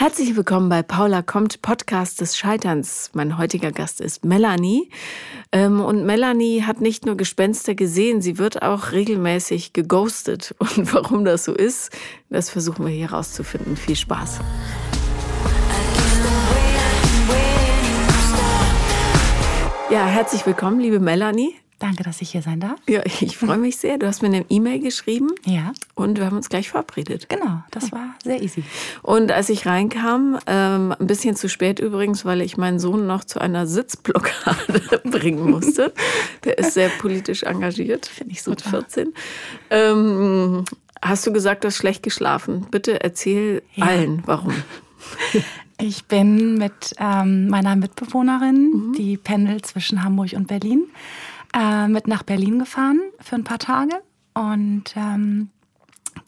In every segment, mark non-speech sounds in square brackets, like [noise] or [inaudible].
Herzlich willkommen bei Paula kommt, Podcast des Scheiterns. Mein heutiger Gast ist Melanie. Ähm, und Melanie hat nicht nur Gespenster gesehen, sie wird auch regelmäßig geghostet. [laughs] Und warum das so ist, das versuchen wir hier rauszufinden. Viel Spaß. Ja, herzlich willkommen, liebe Melanie. Danke, dass ich hier sein darf. Ja, ich freue mich sehr. Du hast mir eine E-Mail geschrieben. Ja. Und wir haben uns gleich verabredet. Genau, das war sehr easy. Und als ich reinkam, ähm, ein bisschen zu spät übrigens, weil ich meinen Sohn noch zu einer Sitzblockade [laughs] bringen musste. Der ist sehr politisch engagiert. Finde ich. Mit 14. Ähm, hast du gesagt, du hast schlecht geschlafen? Bitte erzähl ja. allen, warum. Ich bin mit ähm, meiner Mitbewohnerin, mhm. die pendelt zwischen Hamburg und Berlin, äh, mit nach Berlin gefahren für ein paar Tage. Und ähm,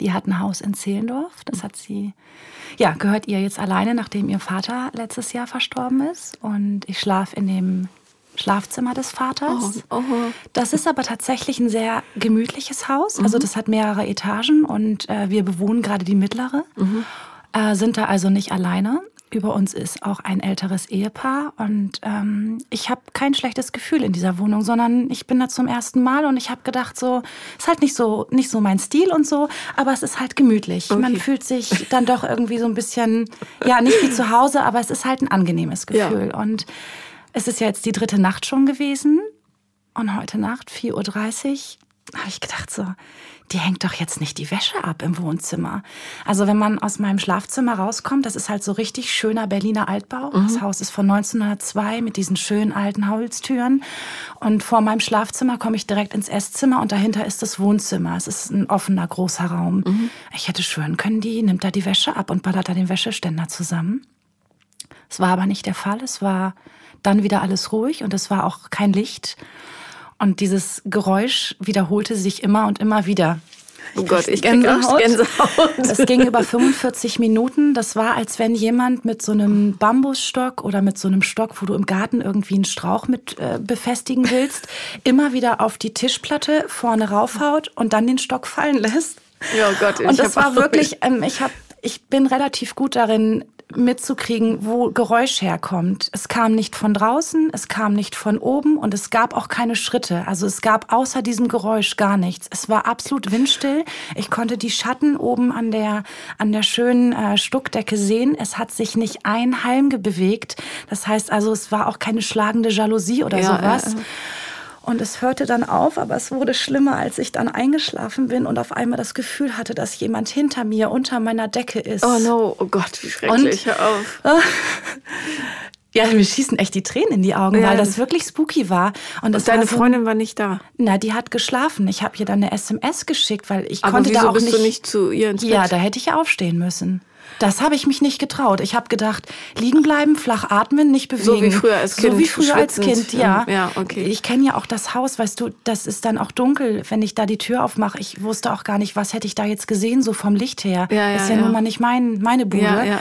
die hat ein Haus in Zehlendorf. Das hat sie, ja, gehört ihr jetzt alleine, nachdem ihr Vater letztes Jahr verstorben ist. Und ich schlafe in dem Schlafzimmer des Vaters. Oh, oh. Das ist aber tatsächlich ein sehr gemütliches Haus. Also mhm. das hat mehrere Etagen und äh, wir bewohnen gerade die mittlere. Mhm. Äh, sind da also nicht alleine über uns ist auch ein älteres Ehepaar und ähm, ich habe kein schlechtes Gefühl in dieser Wohnung, sondern ich bin da zum ersten Mal und ich habe gedacht, so ist halt nicht so nicht so mein Stil und so, aber es ist halt gemütlich. Okay. Man fühlt sich dann doch irgendwie so ein bisschen ja nicht wie zu Hause, aber es ist halt ein angenehmes Gefühl ja. und es ist ja jetzt die dritte Nacht schon gewesen und heute Nacht 4:30 Uhr habe ich gedacht so die hängt doch jetzt nicht die Wäsche ab im Wohnzimmer. Also wenn man aus meinem Schlafzimmer rauskommt, das ist halt so richtig schöner Berliner Altbau. Mhm. Das Haus ist von 1902 mit diesen schönen alten Holztüren. Und vor meinem Schlafzimmer komme ich direkt ins Esszimmer und dahinter ist das Wohnzimmer. Es ist ein offener, großer Raum. Mhm. Ich hätte schwören können, die nimmt da die Wäsche ab und ballert da den Wäscheständer zusammen. Es war aber nicht der Fall. Es war dann wieder alles ruhig und es war auch kein Licht. Und dieses Geräusch wiederholte sich immer und immer wieder. Oh Gott, ich Gänsehaut. Gänsehaut. Das ging über 45 Minuten. Das war, als wenn jemand mit so einem Bambusstock oder mit so einem Stock, wo du im Garten irgendwie einen Strauch mit äh, befestigen willst, immer wieder auf die Tischplatte vorne raufhaut und dann den Stock fallen lässt. Ja, oh Gott, ich und das war wirklich, ähm, ich habe ich bin relativ gut darin, mitzukriegen, wo Geräusch herkommt. Es kam nicht von draußen, es kam nicht von oben und es gab auch keine Schritte. Also es gab außer diesem Geräusch gar nichts. Es war absolut windstill. Ich konnte die Schatten oben an der, an der schönen äh, Stuckdecke sehen. Es hat sich nicht ein Halm bewegt. Das heißt also, es war auch keine schlagende Jalousie oder ja, sowas. Äh, und es hörte dann auf, aber es wurde schlimmer, als ich dann eingeschlafen bin und auf einmal das Gefühl hatte, dass jemand hinter mir unter meiner Decke ist. Oh no, oh Gott, wie schrecklich, und, hör auf. [laughs] Ja, mir schießen echt die Tränen in die Augen, ja. weil das wirklich spooky war. Und, und deine war so, Freundin war nicht da? Na, die hat geschlafen. Ich habe ihr dann eine SMS geschickt, weil ich Aber konnte da auch bist nicht. Du nicht zu ihr ins Bett? Ja, da hätte ich aufstehen müssen. Das habe ich mich nicht getraut. Ich habe gedacht, liegen bleiben, flach atmen, nicht bewegen. So wie früher als Kind. So wie früher als Kind, ja. ja okay. Ich kenne ja auch das Haus, weißt du, das ist dann auch dunkel, wenn ich da die Tür aufmache. Ich wusste auch gar nicht, was hätte ich da jetzt gesehen, so vom Licht her. Ja, ja, ist ja, ja. nun mal nicht mein, meine Bude. Ja, ja, ja.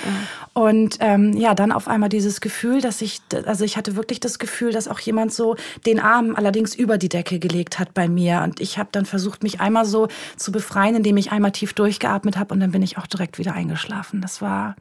Und ähm, ja, dann auf einmal dieses Gefühl, dass ich, also ich hatte wirklich das Gefühl, dass auch jemand so den Arm allerdings über die Decke gelegt hat bei mir. Und ich habe dann versucht, mich einmal so zu befreien, indem ich einmal tief durchgeatmet habe und dann bin ich auch direkt wieder eingeschlafen. Das war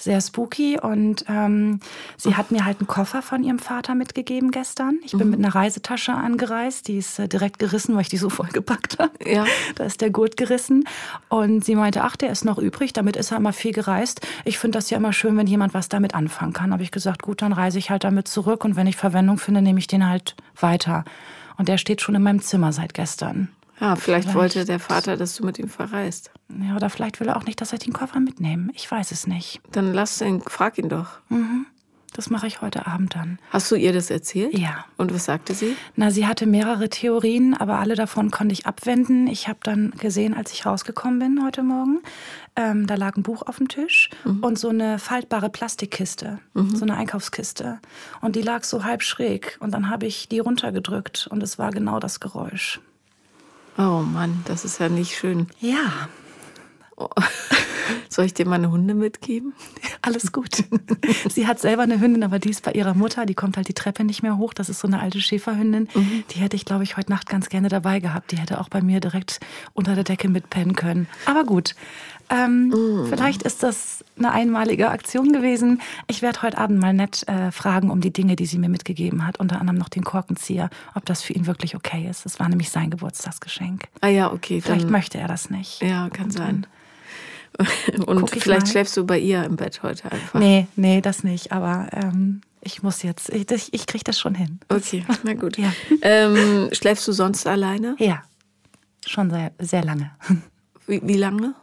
sehr spooky. Und ähm, sie hat mir halt einen Koffer von ihrem Vater mitgegeben gestern. Ich bin mhm. mit einer Reisetasche angereist. Die ist äh, direkt gerissen, weil ich die so vollgepackt habe. Ja. Da ist der Gurt gerissen. Und sie meinte, ach, der ist noch übrig. Damit ist er immer viel gereist. Ich finde das ja immer schön, wenn jemand was damit anfangen kann. Habe ich gesagt, gut, dann reise ich halt damit zurück. Und wenn ich Verwendung finde, nehme ich den halt weiter. Und der steht schon in meinem Zimmer seit gestern. Ja, vielleicht, vielleicht, wollte der Vater, dass du mit ihm verreist. Ja, oder vielleicht will er auch nicht, dass ich den Koffer mitnehme. Ich weiß es nicht. Dann lass ihn, frag ihn doch. Mhm. Das mache ich heute Abend dann. Hast du ihr das erzählt? Ja. Und was sagte sie? Na, sie hatte mehrere Theorien, aber alle davon konnte ich abwenden. Ich habe dann gesehen, als ich rausgekommen bin heute Morgen, ähm, da lag ein Buch auf dem Tisch mhm. und so eine faltbare Plastikkiste, mhm. so eine Einkaufskiste. Und die lag so halb schräg. Und dann habe ich die runtergedrückt und es war genau das Geräusch. Oh Mann, das ist ja nicht schön. Ja. Oh. [laughs] Soll ich dir meine Hunde mitgeben? [laughs] Alles gut. Sie hat selber eine Hündin, aber die ist bei ihrer Mutter. Die kommt halt die Treppe nicht mehr hoch. Das ist so eine alte Schäferhündin. Mhm. Die hätte ich, glaube ich, heute Nacht ganz gerne dabei gehabt. Die hätte auch bei mir direkt unter der Decke mitpennen können. Aber gut. Ähm, mm. Vielleicht ist das eine einmalige Aktion gewesen. Ich werde heute Abend mal nett äh, fragen um die Dinge, die sie mir mitgegeben hat. Unter anderem noch den Korkenzieher, ob das für ihn wirklich okay ist. Das war nämlich sein Geburtstagsgeschenk. Ah ja, okay. Vielleicht möchte er das nicht. Ja, kann sein. [laughs] Und vielleicht mal. schläfst du bei ihr im Bett heute einfach. Nee, nee, das nicht. Aber ähm, ich muss jetzt, ich, ich kriege das schon hin. Okay, [laughs] na gut. ja. ähm, schläfst du sonst alleine? Ja, schon sehr, sehr lange. [laughs] Wie, wie lange?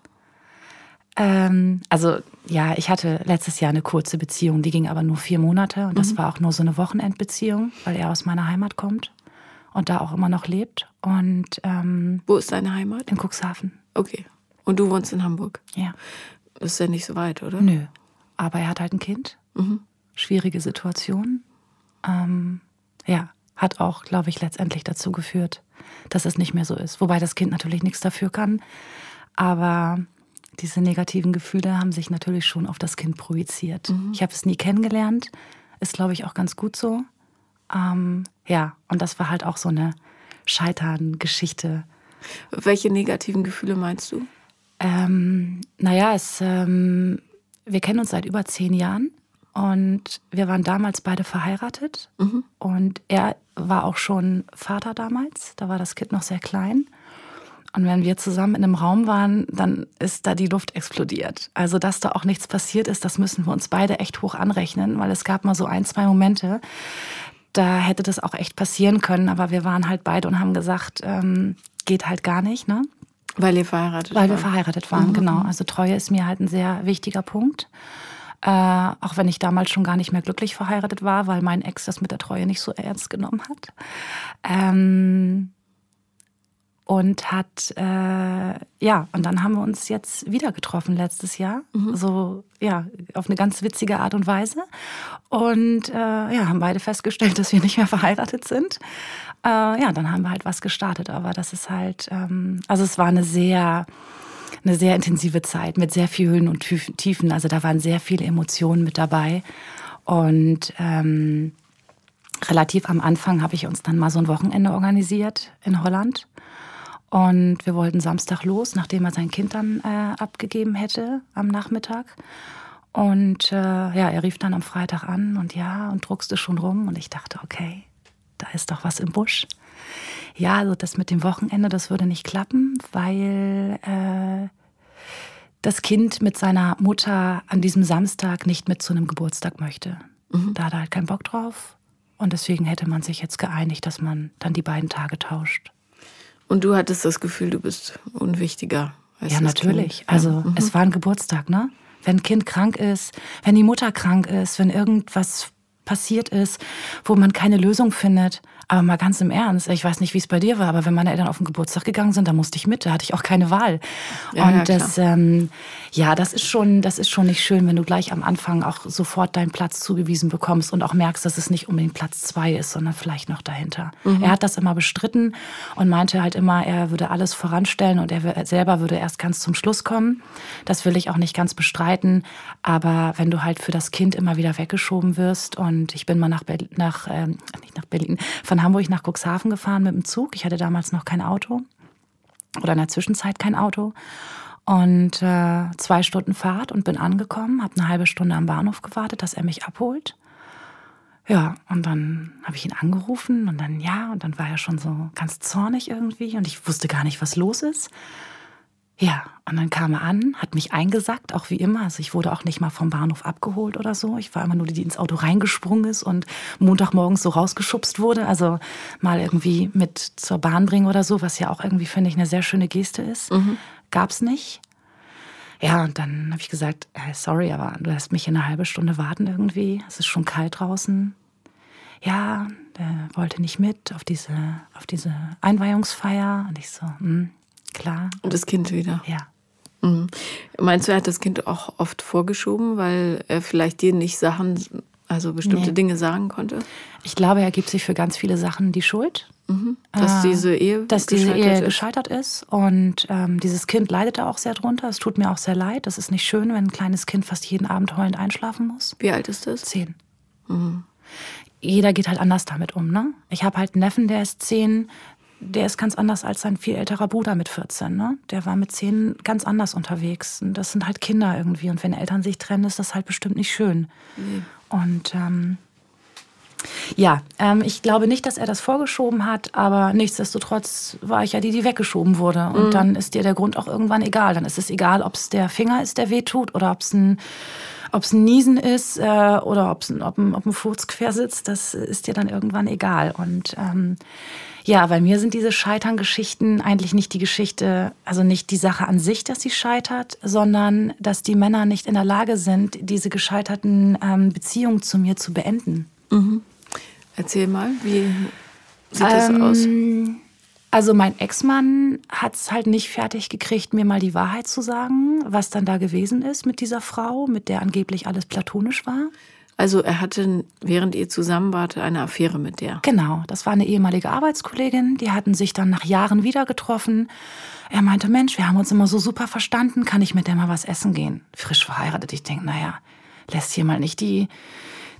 Ähm, also ja, ich hatte letztes Jahr eine kurze Beziehung, die ging aber nur vier Monate und das mhm. war auch nur so eine Wochenendbeziehung, weil er aus meiner Heimat kommt und da auch immer noch lebt. Und ähm, wo ist deine Heimat? In Cuxhaven. Okay. Und du wohnst in Hamburg? Ja. Das ist ja nicht so weit, oder? Nö. Aber er hat halt ein Kind. Mhm. Schwierige Situation. Ähm, ja, hat auch, glaube ich, letztendlich dazu geführt, dass es nicht mehr so ist. Wobei das Kind natürlich nichts dafür kann. Aber diese negativen Gefühle haben sich natürlich schon auf das Kind projiziert. Mhm. Ich habe es nie kennengelernt, ist, glaube ich, auch ganz gut so. Ähm, ja, und das war halt auch so eine Scheitern-Geschichte. Welche negativen Gefühle meinst du? Ähm, naja, es, ähm, wir kennen uns seit über zehn Jahren und wir waren damals beide verheiratet. Mhm. Und er war auch schon Vater damals, da war das Kind noch sehr klein. Und wenn wir zusammen in einem Raum waren, dann ist da die Luft explodiert. Also, dass da auch nichts passiert ist, das müssen wir uns beide echt hoch anrechnen, weil es gab mal so ein, zwei Momente, da hätte das auch echt passieren können. Aber wir waren halt beide und haben gesagt, ähm, geht halt gar nicht, ne? Weil ihr verheiratet Weil wir verheiratet waren, mhm. genau. Also Treue ist mir halt ein sehr wichtiger Punkt. Äh, auch wenn ich damals schon gar nicht mehr glücklich verheiratet war, weil mein Ex das mit der Treue nicht so ernst genommen hat. Ähm, und hat, äh, ja, und dann haben wir uns jetzt wieder getroffen letztes Jahr. Mhm. So, ja, auf eine ganz witzige Art und Weise. Und äh, ja, haben beide festgestellt, [laughs] dass wir nicht mehr verheiratet sind. Äh, ja, dann haben wir halt was gestartet. Aber das ist halt, ähm, also es war eine sehr, eine sehr intensive Zeit mit sehr vielen Höhen und Tiefen. Also da waren sehr viele Emotionen mit dabei. Und ähm, relativ am Anfang habe ich uns dann mal so ein Wochenende organisiert in Holland und wir wollten Samstag los, nachdem er sein Kind dann äh, abgegeben hätte am Nachmittag. Und äh, ja, er rief dann am Freitag an und ja, und druckste schon rum. Und ich dachte, okay, da ist doch was im Busch. Ja, also das mit dem Wochenende, das würde nicht klappen, weil äh, das Kind mit seiner Mutter an diesem Samstag nicht mit zu einem Geburtstag möchte. Mhm. Da hat er halt keinen Bock drauf. Und deswegen hätte man sich jetzt geeinigt, dass man dann die beiden Tage tauscht. Und du hattest das Gefühl, du bist unwichtiger. ja, natürlich. Kind. Also mhm. es war ein Geburtstag, ne? Wenn ein Kind krank ist, wenn die Mutter krank ist, wenn irgendwas passiert ist, wo man keine Lösung findet, aber mal ganz im Ernst, ich weiß nicht, wie es bei dir war, aber wenn meine Eltern auf den Geburtstag gegangen sind, da musste ich mit, da hatte ich auch keine Wahl. Ja, und ja, das, ähm, ja, das ist schon, das ist schon nicht schön, wenn du gleich am Anfang auch sofort deinen Platz zugewiesen bekommst und auch merkst, dass es nicht unbedingt Platz zwei ist, sondern vielleicht noch dahinter. Mhm. Er hat das immer bestritten und meinte halt immer, er würde alles voranstellen und er selber würde erst ganz zum Schluss kommen. Das will ich auch nicht ganz bestreiten, aber wenn du halt für das Kind immer wieder weggeschoben wirst und ich bin mal nach, Berlin, nach ähm, nicht nach Berlin, von von Hamburg nach Cuxhaven gefahren mit dem Zug. Ich hatte damals noch kein Auto oder in der Zwischenzeit kein Auto. Und äh, zwei Stunden Fahrt und bin angekommen, habe eine halbe Stunde am Bahnhof gewartet, dass er mich abholt. Ja, und dann habe ich ihn angerufen und dann ja, und dann war er schon so ganz zornig irgendwie und ich wusste gar nicht, was los ist. Ja, und dann kam er an, hat mich eingesackt, auch wie immer. Also ich wurde auch nicht mal vom Bahnhof abgeholt oder so. Ich war immer nur die, die ins Auto reingesprungen ist und Montagmorgens so rausgeschubst wurde. Also mal irgendwie mit zur Bahn bringen oder so, was ja auch irgendwie, finde ich, eine sehr schöne Geste ist. Mhm. Gab's nicht. Ja, und dann habe ich gesagt, hey, sorry, aber du lässt mich eine halbe Stunde warten irgendwie. Es ist schon kalt draußen. Ja, der wollte nicht mit auf diese, auf diese Einweihungsfeier. Und ich so, hm, Klar. Und das Kind wieder. Ja. Mhm. Meinst du, er hat das Kind auch oft vorgeschoben, weil er vielleicht dir nicht Sachen Also bestimmte Nee. Dinge sagen konnte? Ich glaube, er gibt sich für ganz viele Sachen die Schuld. Dass Äh, diese Ehe dass diese gescheitert Ehe ist? gescheitert ist. Und ähm, dieses Kind leidet da auch sehr drunter. Es tut mir auch sehr leid. Das ist nicht schön, wenn ein kleines Kind fast jeden Abend heulend einschlafen muss. Wie alt ist das? Zehn. Jeder geht halt anders damit um. Ne? Ich habe halt einen Neffen, der ist zehn. Der ist ganz anders als sein viel älterer Bruder mit 14. Ne? Der war mit zehn ganz anders unterwegs. Und das sind halt Kinder irgendwie. Und wenn Eltern sich trennen, ist das halt bestimmt nicht schön. Und ähm, ja, ähm, ich glaube nicht, dass er das vorgeschoben hat, aber nichtsdestotrotz war ich ja die, die weggeschoben wurde. Und dann ist dir der Grund auch irgendwann egal. Dann ist es egal, ob es der Finger ist, der wehtut oder ob es ein, ob's ein Niesen ist äh, oder ob's ob, ein, ob ein Furz quer sitzt. Das ist dir dann irgendwann egal. Und ähm, ja, bei mir sind diese Scheitern-Geschichten eigentlich nicht die Geschichte, also nicht die Sache an sich, dass sie scheitert, sondern dass die Männer nicht in der Lage sind, diese gescheiterten ähm, Beziehungen zu mir zu beenden. Erzähl mal, wie sieht das Ähm, aus? Also mein Ex-Mann hat es halt nicht fertig gekriegt, mir mal die Wahrheit zu sagen, was dann da gewesen ist mit dieser Frau, mit der angeblich alles platonisch war. Also er hatte, während ihr zusammen wart, eine Affäre mit der. Genau, das war eine ehemalige Arbeitskollegin, die hatten sich dann nach Jahren wieder getroffen. Er meinte, Mensch, wir haben uns immer so super verstanden, kann ich mit der mal was essen gehen? Frisch verheiratet, ich denke, naja, lässt hier mal nicht die,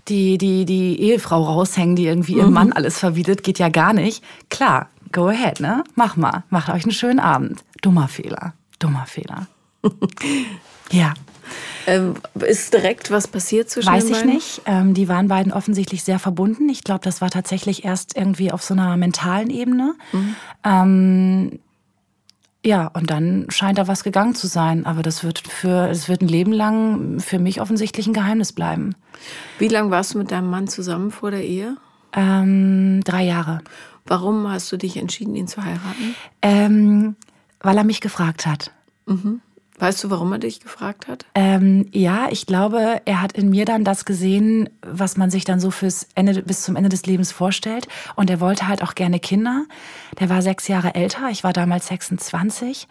die, die, die Ehefrau raushängen, die irgendwie ihrem Mann alles verbietet, geht ja gar nicht. Klar, go ahead, ne? Mach mal, macht euch einen schönen Abend. Dummer Fehler, dummer Fehler. [laughs] ja. Ähm, ist direkt was passiert zwischen Weiß den ich beiden? nicht. Ähm, die waren beiden offensichtlich sehr verbunden. Ich glaube, das war tatsächlich erst irgendwie auf so einer mentalen Ebene. Ähm, ja, und dann scheint da was gegangen zu sein. Aber das wird für, es wird ein Leben lang für mich offensichtlich ein Geheimnis bleiben. Wie lange warst du mit deinem Mann zusammen vor der Ehe? Ähm, drei Jahre. Warum hast du dich entschieden, ihn zu heiraten? Ähm, weil er mich gefragt hat. Weißt du, warum er dich gefragt hat? Ähm, ja, ich glaube, er hat in mir dann das gesehen, was man sich dann so fürs Ende, bis zum Ende des Lebens vorstellt. Und er wollte halt auch gerne Kinder. Der war sechs Jahre älter, ich war damals 26.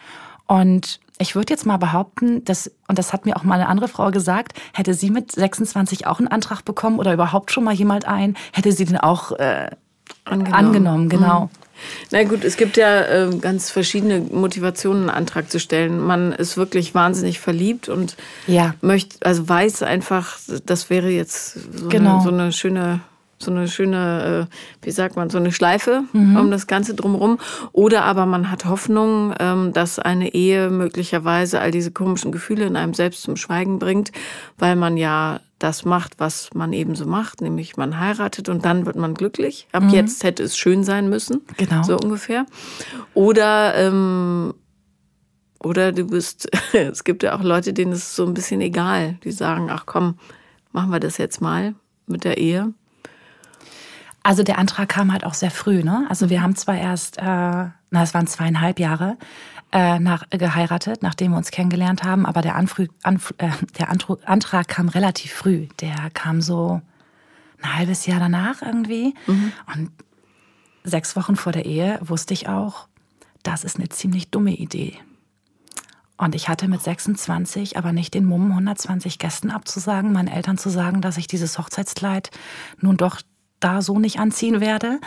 Und ich würde jetzt mal behaupten, dass, und das hat mir auch mal eine andere Frau gesagt, hätte sie mit 26 auch einen Antrag bekommen oder überhaupt schon mal jemand einen, hätte sie den auch äh, Angenommen. angenommen, genau. Na gut, es gibt ja äh, ganz verschiedene Motivationen, einen Antrag zu stellen. Man ist wirklich wahnsinnig verliebt und Ja. möchte, also weiß einfach, das wäre jetzt so, Genau. eine, so eine schöne, so eine schöne, äh, wie sagt man, so eine Schleife Mhm. um das Ganze drumherum. Oder aber man hat Hoffnung, ähm, dass eine Ehe möglicherweise all diese komischen Gefühle in einem selbst zum Schweigen bringt, weil man ja das macht, was man eben so macht, nämlich man heiratet und dann wird man glücklich. Ab jetzt hätte es schön sein müssen. Mhm. Genau. So ungefähr. Oder, ähm, oder du bist, [laughs] es gibt ja auch Leute, denen ist es so ein bisschen egal. Die sagen, ach komm, machen wir das jetzt mal mit der Ehe. Also der Antrag kam halt auch sehr früh. Ne? Also wir haben zwar erst, äh, na es waren zweieinhalb Jahre äh, nach, geheiratet, nachdem wir uns kennengelernt haben, aber der, Anfrü, Anf, äh, der Antru, Antrag kam relativ früh. Der kam so ein halbes Jahr danach irgendwie. Und sechs Wochen vor der Ehe wusste ich auch, das ist eine ziemlich dumme Idee. Und ich hatte mit 26 aber nicht den Mumm, 120 Gästen abzusagen, meinen Eltern zu sagen, dass ich dieses Hochzeitskleid nun doch da so nicht anziehen werde.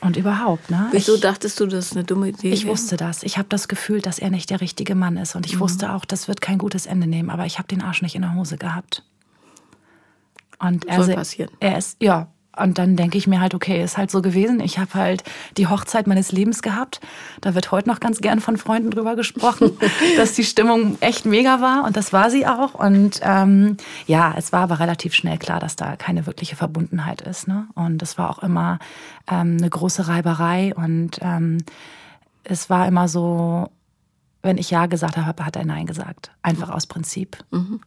Und überhaupt, ne? Wieso ich, dachtest du, das ist eine dumme Idee? ich wusste das. Ich habe das Gefühl, dass er nicht der richtige Mann ist. Und ich wusste auch, das wird kein gutes Ende nehmen. Aber ich habe den Arsch nicht in der Hose gehabt. Und er, Soll passieren. er ist, ja. Und dann denke ich mir halt, okay, ist halt so gewesen. Ich habe halt die Hochzeit meines Lebens gehabt. Da wird heute noch ganz gern von Freunden drüber gesprochen, [laughs] dass die Stimmung echt mega war. Und das war sie auch. Und ähm, ja, es war aber relativ schnell klar, dass da keine wirkliche Verbundenheit ist. Ne? Und es war auch immer ähm, eine große Reiberei. Und ähm, es war immer so, wenn ich Ja gesagt habe, hat er Nein gesagt. Einfach aus Prinzip.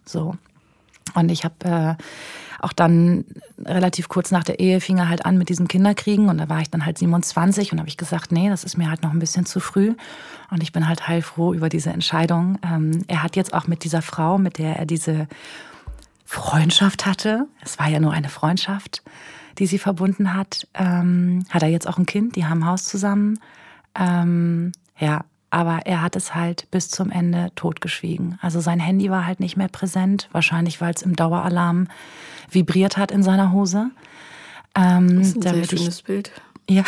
So. Und ich habe äh, auch dann relativ kurz nach der Ehe fing er halt an mit diesem Kinderkriegen und da war ich dann halt 27 und habe ich gesagt, nee, das ist mir halt noch ein bisschen zu früh. Und ich bin halt heilfroh über diese Entscheidung. Ähm, er hat jetzt auch mit dieser Frau, mit der er diese Freundschaft hatte, es war ja nur eine Freundschaft, die sie verbunden hat, ähm, hat er jetzt auch ein Kind, die haben ein Haus zusammen. Ähm, ja, aber er hat es halt bis zum Ende totgeschwiegen. Also sein Handy war halt nicht mehr präsent, wahrscheinlich weil es im Daueralarm vibriert hat in seiner Hose. Ähm, das ist ein sehr schönes ich, Bild. Ja.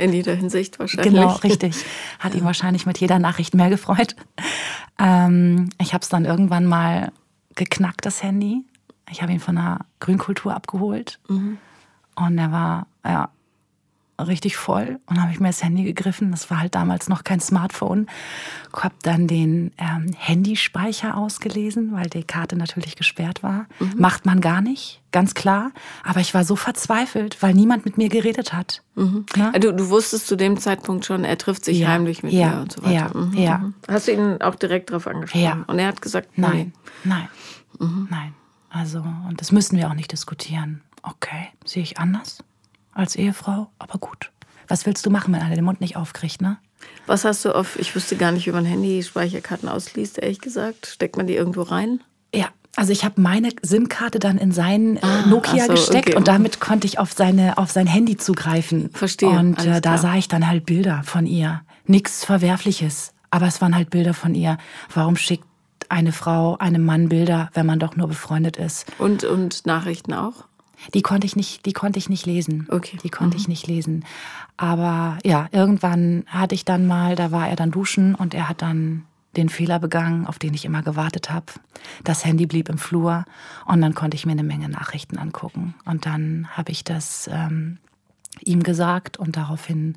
In, jeder Hinsicht wahrscheinlich. Genau, richtig. Hat ihn wahrscheinlich mit jeder Nachricht mehr gefreut. Ähm, ich habe es dann irgendwann mal geknackt, das Handy. Ich habe ihn von der Grünkultur abgeholt. Mhm. Und er war, ja, richtig voll und habe ich mir das Handy gegriffen. Das war halt damals noch kein Smartphone. Habe dann den ähm, Handyspeicher ausgelesen, weil die Karte natürlich gesperrt war. Mhm. Macht man gar nicht, ganz klar. Aber ich war so verzweifelt, weil niemand mit mir geredet hat. Mhm. Du, du, wusstest zu dem Zeitpunkt schon, er trifft sich ja. heimlich mit ja. mir und so weiter. Ja. Mhm. ja. Mhm. Hast du ihn auch direkt darauf angesprochen? Ja. Und er hat gesagt, nein, nein, nein. Mhm. nein. Also, und das müssen wir auch nicht diskutieren. Okay, sehe ich anders? Als Ehefrau, aber gut. Was willst du machen, wenn einer den Mund nicht aufkriegt, ne? Was hast du auf, ich wusste gar nicht, wie man Handy-Speicherkarten ausliest, ehrlich gesagt. Steckt man die irgendwo rein? Ja, also ich habe meine SIM-Karte dann in sein äh, ah, Nokia so, gesteckt okay. und damit konnte ich auf, seine, auf sein Handy zugreifen. Verstehe. Und äh, da sah ich dann halt Bilder von ihr. Nichts Verwerfliches, aber es waren halt Bilder von ihr. Warum schickt eine Frau einem Mann Bilder, wenn man doch nur befreundet ist? Und, und Nachrichten auch? Die konnte ich nicht, die konnte ich nicht lesen. Okay. Die konnte mhm. ich nicht lesen. Aber ja, irgendwann hatte ich dann mal, da war er dann duschen und er hat dann den Fehler begangen, auf den ich immer gewartet habe. Das Handy blieb im Flur und dann konnte ich mir eine Menge Nachrichten angucken. Und dann habe ich das ähm, ihm gesagt und daraufhin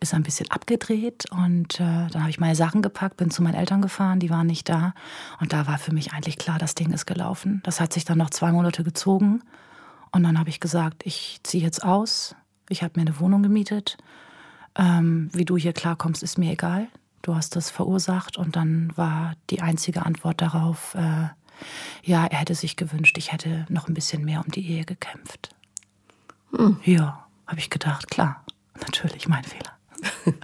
ist er ein bisschen abgedreht und äh, dann habe ich meine Sachen gepackt, bin zu meinen Eltern gefahren, die waren nicht da und da war für mich eigentlich klar, das Ding ist gelaufen. Das hat sich dann noch zwei Monate gezogen und dann habe ich gesagt, ich ziehe jetzt aus. Ich habe mir eine Wohnung gemietet. Ähm, wie du hier klarkommst, ist mir egal. Du hast das verursacht. Und dann war die einzige Antwort darauf, äh, ja, er hätte sich gewünscht, ich hätte noch ein bisschen mehr um die Ehe gekämpft. Hm. Ja, habe ich gedacht, klar, natürlich mein Fehler. [laughs]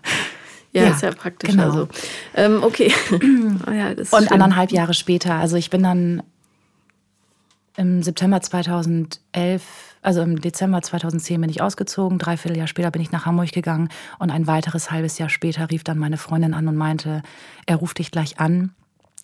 Ja, ja, ist ja praktisch. Genau. Also. Ähm, okay. oh [clears throat] ja, und schön. anderthalb Jahre später, also ich bin dann im September 2011, also im Dezember 2010 bin ich ausgezogen. Dreiviertel Jahr später bin ich nach Hamburg gegangen und ein weiteres halbes Jahr später rief dann meine Freundin an und meinte, er ruft dich gleich an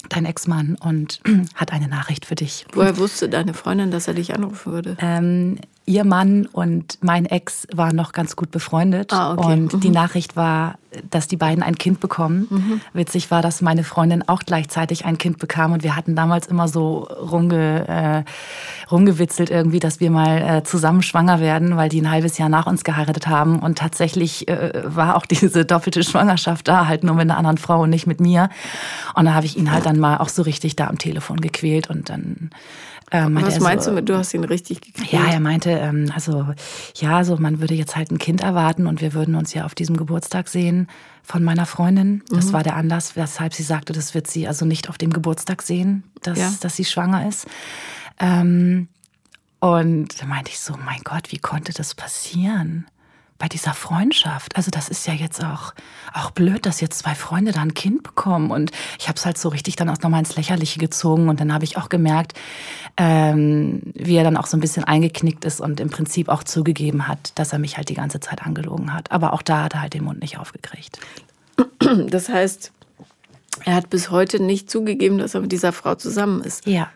dein Ex-Mann und [clears throat] hat eine Nachricht für dich. Woher wusste deine Freundin, dass er dich anrufen würde? Ähm, ihr Mann und mein Ex waren noch ganz gut befreundet. Ah, okay. Und mhm. die Nachricht war, dass die beiden ein Kind bekommen. Mhm. Witzig war, dass meine Freundin auch gleichzeitig ein Kind bekam. Und wir hatten damals immer so rumge, äh, rumgewitzelt irgendwie, dass wir mal äh, zusammen schwanger werden, weil die ein halbes Jahr nach uns geheiratet haben. Und tatsächlich äh, war auch [laughs] diese doppelte Schwangerschaft da, halt nur mit einer anderen Frau und nicht mit mir. Und da habe ich ihn halt dann mal auch so richtig da am Telefon gequält und dann äh, Was meinst so, du mit, du hast ihn richtig gekriegt? Ja, er meinte, ähm, also ja, so man würde jetzt halt ein Kind erwarten und wir würden uns ja auf diesem Geburtstag sehen von meiner Freundin. Das mhm. war der Anlass, weshalb sie sagte, das wird sie also nicht auf dem Geburtstag sehen, dass, ja. dass sie schwanger ist. Ähm, und da meinte ich so, mein Gott, wie konnte das passieren? Bei dieser Freundschaft. Also das ist ja jetzt auch, auch blöd, dass jetzt zwei Freunde da ein Kind bekommen. Und ich habe es halt so richtig dann auch nochmal ins Lächerliche gezogen. Und dann habe ich auch gemerkt, ähm, wie er dann auch so ein bisschen eingeknickt ist und im Prinzip auch zugegeben hat, dass er mich halt die ganze Zeit angelogen hat. Aber auch da hat er halt den Mund nicht aufgekriegt. Das heißt, er hat bis heute nicht zugegeben, dass er mit dieser Frau zusammen ist. Ja.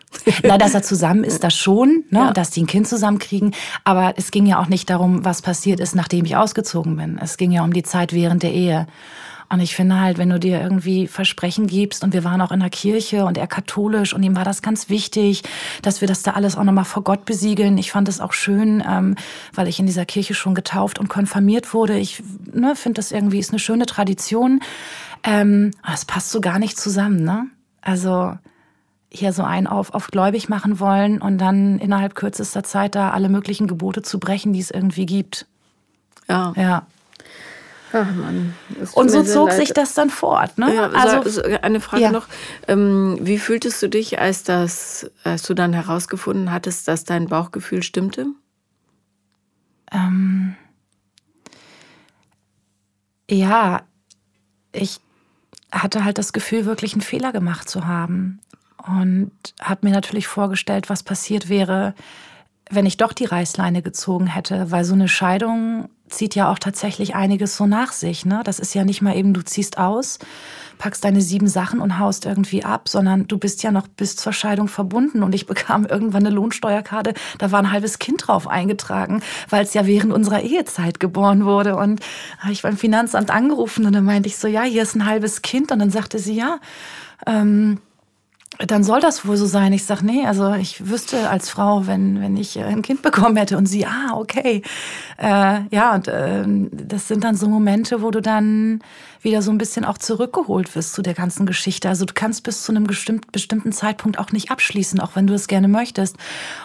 Na, dass er zusammen ist, das schon, ne? Ja. dass die ein Kind zusammenkriegen. Aber es ging ja auch nicht darum, was passiert ist, nachdem ich ausgezogen bin. Es ging ja um die Zeit während der Ehe. Und ich finde halt, wenn du dir irgendwie Versprechen gibst und wir waren auch in der Kirche und er katholisch und ihm war das ganz wichtig, dass wir das da alles auch nochmal vor Gott besiegeln. Ich fand es auch schön, ähm, weil ich in dieser Kirche schon getauft und konfirmiert wurde. Ich ne, finde das irgendwie ist eine schöne Tradition. Ähm, das passt so gar nicht zusammen, ne? Also hier so einen auf, auf gläubig machen wollen und dann innerhalb kürzester Zeit da alle möglichen Gebote zu brechen, die es irgendwie gibt. Ja. Ja. Ach Mann, und so zog leid. sich das dann fort. Ne? Ja, also eine Frage ja. noch: ähm, Wie fühltest du dich, als das, als du dann herausgefunden hattest, dass dein Bauchgefühl stimmte? Ähm, ja, ich hatte halt das Gefühl, wirklich einen Fehler gemacht zu haben. Und habe mir natürlich vorgestellt, was passiert wäre, wenn ich doch die Reißleine gezogen hätte, weil so eine Scheidung zieht ja auch tatsächlich einiges so nach sich. Ne? Das ist ja nicht mal eben, du ziehst aus, packst deine sieben Sachen und haust irgendwie ab, sondern du bist ja noch bis zur Scheidung verbunden. Und ich bekam irgendwann eine Lohnsteuerkarte, da war ein halbes Kind drauf eingetragen, weil es ja während unserer Ehezeit geboren wurde. Und habe ich beim Finanzamt angerufen und dann meinte ich so, ja, hier ist ein halbes Kind. Und dann sagte sie, ja, ähm, dann soll das wohl so sein. Ich sage, nee, also ich wüsste als Frau, wenn, wenn ich ein Kind bekommen hätte und sie, ah, okay. Äh, ja, und äh, das sind dann so Momente, wo du dann wieder so ein bisschen auch zurückgeholt wirst zu der ganzen Geschichte. Also du kannst bis zu einem bestimmten Zeitpunkt auch nicht abschließen, auch wenn du es gerne möchtest.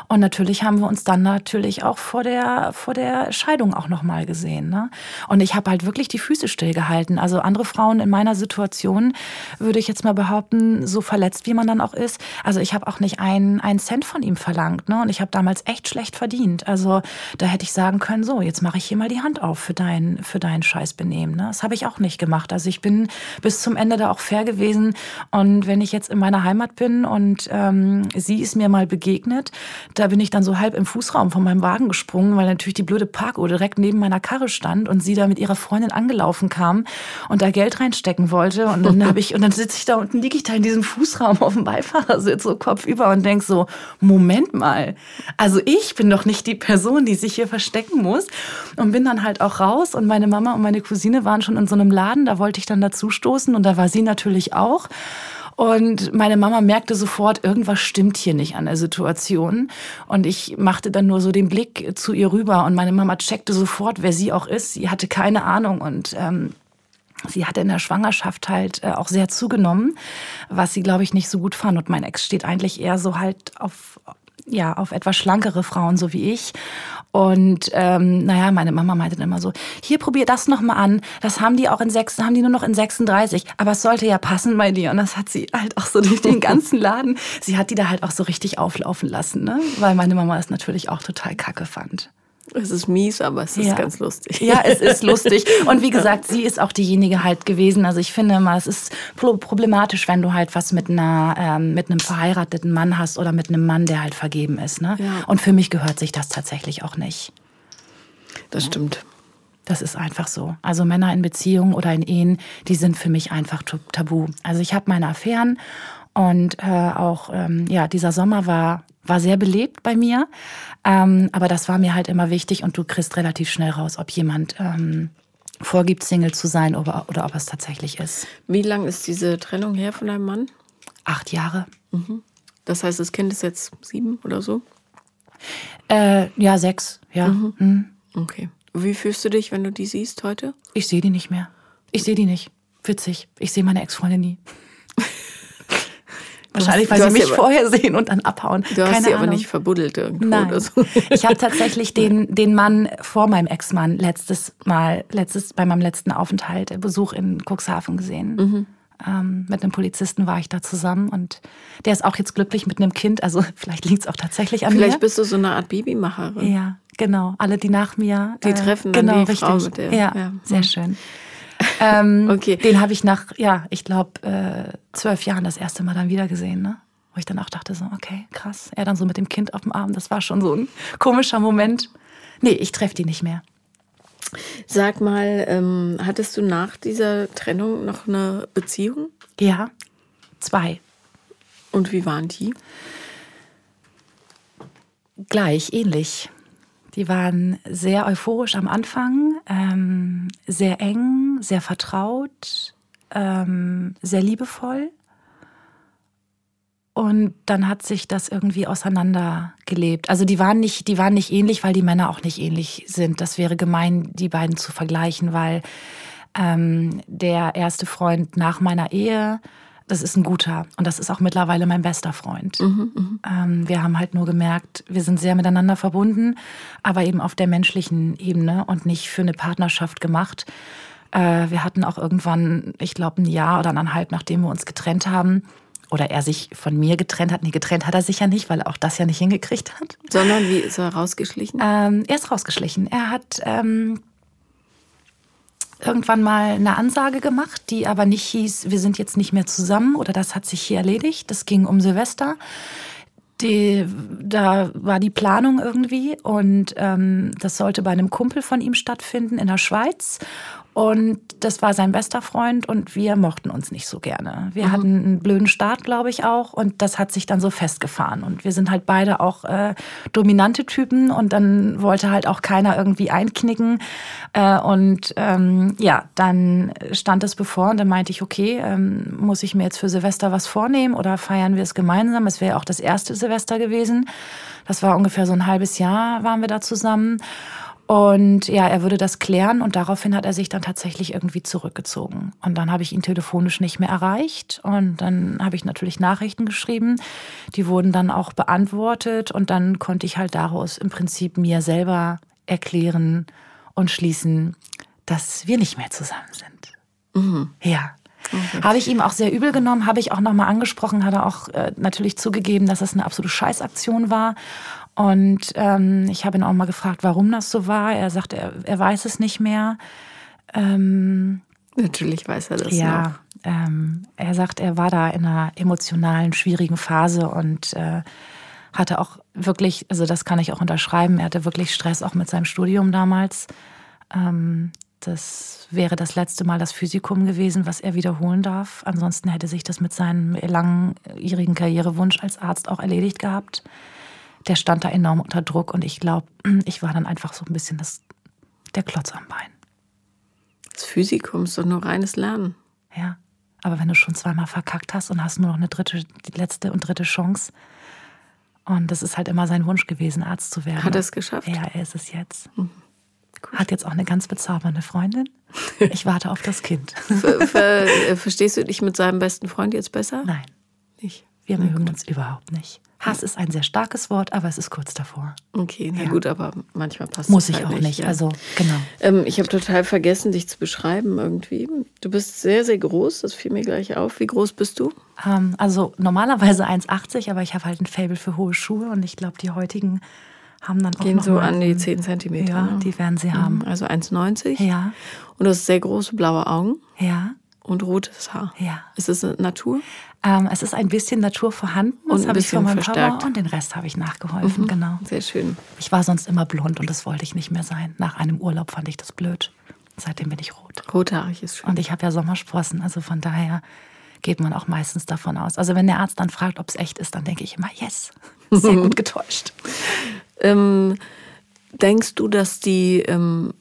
Und natürlich haben wir uns dann natürlich auch vor der, vor der Scheidung auch nochmal gesehen. Ne? Und ich habe halt wirklich die Füße stillgehalten. Also andere Frauen in meiner Situation, würde ich jetzt mal behaupten, so verletzt wie man dann auch ist. Also ich habe auch nicht einen, einen Cent von ihm verlangt. Ne? Und ich habe damals echt schlecht verdient. Also da hätte ich sagen können, so, jetzt mache ich hier mal die Hand auf für dein, für dein Scheißbenehmen. Ne? Das habe ich auch nicht gemacht gemacht. Also ich bin bis zum Ende da auch fair gewesen. Und wenn ich jetzt in meiner Heimat bin und ähm, sie ist mir mal begegnet, da bin ich dann so halb im Fußraum von meinem Wagen gesprungen, weil natürlich die blöde Parkuhr direkt neben meiner Karre stand und sie da mit ihrer Freundin angelaufen kam und da Geld reinstecken wollte. Und dann habe ich, und dann sitze ich da unten, liege ich da in diesem Fußraum auf dem Beifahrersitz, so kopfüber und denk so, Moment mal. Also ich bin doch nicht die Person, die sich hier verstecken muss. Und bin dann halt auch raus und meine Mama und meine Cousine waren schon in so einem Laden, da wollte ich dann dazu stoßen und da war sie natürlich auch. Und meine Mama merkte sofort, irgendwas stimmt hier nicht an der Situation. Und ich machte dann nur so den Blick zu ihr rüber und meine Mama checkte sofort, wer sie auch ist. Sie hatte keine Ahnung und ähm, Sie hatte in der Schwangerschaft halt äh, auch sehr zugenommen, was sie, glaube ich, nicht so gut fand. Und mein Ex steht eigentlich eher so halt auf, ja, auf etwas schlankere Frauen, so wie ich. Und ähm, naja, meine Mama meinte dann immer so, hier probier das nochmal an. Das haben die auch in sechs, haben die nur noch in 36. Aber es sollte ja passen bei dir. Und das hat sie halt auch so durch den ganzen Laden. Sie hat die da halt auch so richtig auflaufen lassen, ne? Weil meine Mama es natürlich auch total kacke fand. Es ist mies, aber es ist ja. ganz lustig. Ja, es ist [laughs] lustig. Und wie gesagt, sie ist auch diejenige halt gewesen. Also ich finde immer, es ist problematisch, wenn du halt was mit einer ähm, mit einem verheirateten Mann hast oder mit einem Mann, der halt vergeben ist. Ne? Ja. Und für mich gehört sich das tatsächlich auch nicht. Das stimmt. Das ist einfach so. Also Männer in Beziehungen oder in Ehen, die sind für mich einfach tabu. Also ich habe meine Affären und äh, auch ähm, ja dieser Sommer war war sehr belebt bei mir. Ähm, aber das war mir halt immer wichtig und du kriegst relativ schnell raus, ob jemand ähm, vorgibt, Single zu sein oder, oder ob es tatsächlich ist. Wie lang ist diese Trennung her von deinem Mann? Acht Jahre. Mhm. Das heißt, das Kind ist jetzt sieben oder so? Äh, ja, sechs, ja. Mhm. Mhm. Okay. Wie fühlst du dich, wenn du die siehst heute? Ich sehe die nicht mehr. Ich sehe die nicht. Witzig. Ich sehe meine Ex-Freundin nie. Wahrscheinlich, weil sie mich vorher sehen und dann abhauen. Du hast Keine sie Ahnung. aber nicht verbuddelt irgendwo Nein. oder so. [laughs] Ich habe tatsächlich den, den Mann vor meinem Ex-Mann letztes Mal, letztes, bei meinem letzten Aufenthalt, äh, Besuch in Cuxhaven gesehen. Mhm. Ähm, mit einem Polizisten war ich da zusammen und der ist auch jetzt glücklich mit einem Kind. Also [laughs] vielleicht liegt es auch tatsächlich an vielleicht mir. Vielleicht bist du so eine Art Babymacherin. Ja, genau. Alle, die nach mir. Die äh, treffen dann genau, die richtig. Frau mit der. Ja, ja. sehr mhm. schön. Ähm, [laughs] okay. Den habe ich nach, ja, ich glaube, äh, zwölf Jahren das erste Mal dann wieder gesehen. Ne? Wo ich dann auch dachte, so, okay, krass. Er dann so mit dem Kind auf dem Arm, das war schon so ein komischer Moment. Nee, ich treffe die nicht mehr. Sag mal, ähm, hattest du nach dieser Trennung noch eine Beziehung? Ja, zwei. Und wie waren die? Gleich, ähnlich. Die waren sehr euphorisch am Anfang, ähm, sehr eng, sehr vertraut, ähm, sehr liebevoll. Und dann hat sich das irgendwie auseinandergelebt. Also die waren nicht, die waren nicht ähnlich, weil die Männer auch nicht ähnlich sind. Das wäre gemein, die beiden zu vergleichen, weil ähm, der erste Freund nach meiner Ehe, das ist ein guter und das ist auch mittlerweile mein bester Freund. Mhm, mh. ähm, wir haben halt nur gemerkt, wir sind sehr miteinander verbunden, aber eben auf der menschlichen Ebene und nicht für eine Partnerschaft gemacht. Äh, wir hatten auch irgendwann, ich glaube, ein Jahr oder eineinhalb, nachdem wir uns getrennt haben, oder er sich von mir getrennt hat. Nee, getrennt hat er sich ja nicht, weil er auch das ja nicht hingekriegt hat. Sondern wie ist er rausgeschlichen? Ähm, er ist rausgeschlichen. Er hat ähm, irgendwann mal eine Ansage gemacht, die aber nicht hieß, wir sind jetzt nicht mehr zusammen oder das hat sich hier erledigt. Das ging um Silvester. Die, da war die Planung irgendwie und ähm, das sollte bei einem Kumpel von ihm stattfinden in der Schweiz. Und das war sein bester Freund und wir mochten uns nicht so gerne. Wir mhm. hatten einen blöden Start, glaube ich, auch. Und das hat sich dann so festgefahren. Und wir sind halt beide auch äh, dominante Typen und dann wollte halt auch keiner irgendwie einknicken. Äh, und ähm, ja, dann stand es bevor und dann meinte ich, okay, ähm, muss ich mir jetzt für Silvester was vornehmen oder feiern wir es gemeinsam? Es wäre auch das erste Silvester gewesen. Das war ungefähr so ein halbes Jahr, waren wir da zusammen. Und ja, er würde das klären und daraufhin hat er sich dann tatsächlich irgendwie zurückgezogen. Und dann habe ich ihn telefonisch nicht mehr erreicht und dann habe ich natürlich Nachrichten geschrieben. Die wurden dann auch beantwortet und dann konnte ich halt daraus im Prinzip mir selber erklären und schließen, dass wir nicht mehr zusammen sind. Mhm. Ja. Okay. Habe ich ihm auch sehr übel genommen, habe ich auch nochmal angesprochen, hat er auch äh, natürlich zugegeben, dass es eine absolute Scheißaktion war und ähm, ich habe ihn auch mal gefragt, warum das so war. Er sagt, er, er weiß es nicht mehr. Ähm, Natürlich weiß er das. Ja, ähm, er sagt, er war da in einer emotionalen, schwierigen Phase und äh, hatte auch wirklich, also das kann ich auch unterschreiben, er hatte wirklich Stress auch mit seinem Studium damals. Ähm, das wäre das letzte Mal das Physikum gewesen, was er wiederholen darf. Ansonsten hätte sich das mit seinem langjährigen Karrierewunsch als Arzt auch erledigt gehabt der stand da enorm unter Druck und ich glaube, [clears throat] ich war dann einfach so ein bisschen das, der Klotz am Bein. Das Physikum ist doch nur reines Lernen. Ja, aber wenn du schon zweimal verkackt hast und hast nur noch eine dritte, die letzte und dritte Chance. Und das ist halt immer sein Wunsch gewesen, Arzt zu werden. Hat er es geschafft? Ja, er ist es jetzt. Mhm. Hat jetzt auch eine ganz bezaubernde Freundin. [laughs] Ich warte auf das Kind. ver ver verstehst du dich mit seinem besten Freund jetzt besser? Nein. Nicht. Wir mögen uns überhaupt nicht. Hass ist ein sehr starkes Wort, aber es ist kurz davor. Okay, na ja. gut, aber manchmal passt Muss es ich halt auch nicht. Ja. Also, genau. Ähm, ich habe total vergessen, dich zu beschreiben irgendwie. Du bist sehr, sehr groß, das fiel mir gleich auf. Wie groß bist du? Ähm, also normalerweise 1,80, aber ich habe halt ein Faible für hohe Schuhe und ich glaube, die heutigen haben dann auch Gehen so an die 10 Zentimeter. Ja, ne? die werden sie haben. Also 1,90. Ja. Und du hast sehr große blaue Augen. Ja. Und rotes Haar. Ja. Ist es Natur? Ähm, es ist ein bisschen Natur vorhanden. Das und ein bisschen ich von verstärkt. Papa und den Rest habe ich nachgeholfen, mhm, genau. Sehr schön. Ich war sonst immer blond und das wollte ich nicht mehr sein. Nach einem Urlaub fand ich das blöd. Seitdem bin ich rot. Rothaarig ist schön. Und ich habe ja Sommersprossen, also von daher geht man auch meistens davon aus. Also wenn der Arzt dann fragt, ob es echt ist, dann denke ich immer, yes, sehr [laughs] gut getäuscht. ähm, denkst du, dass die ähm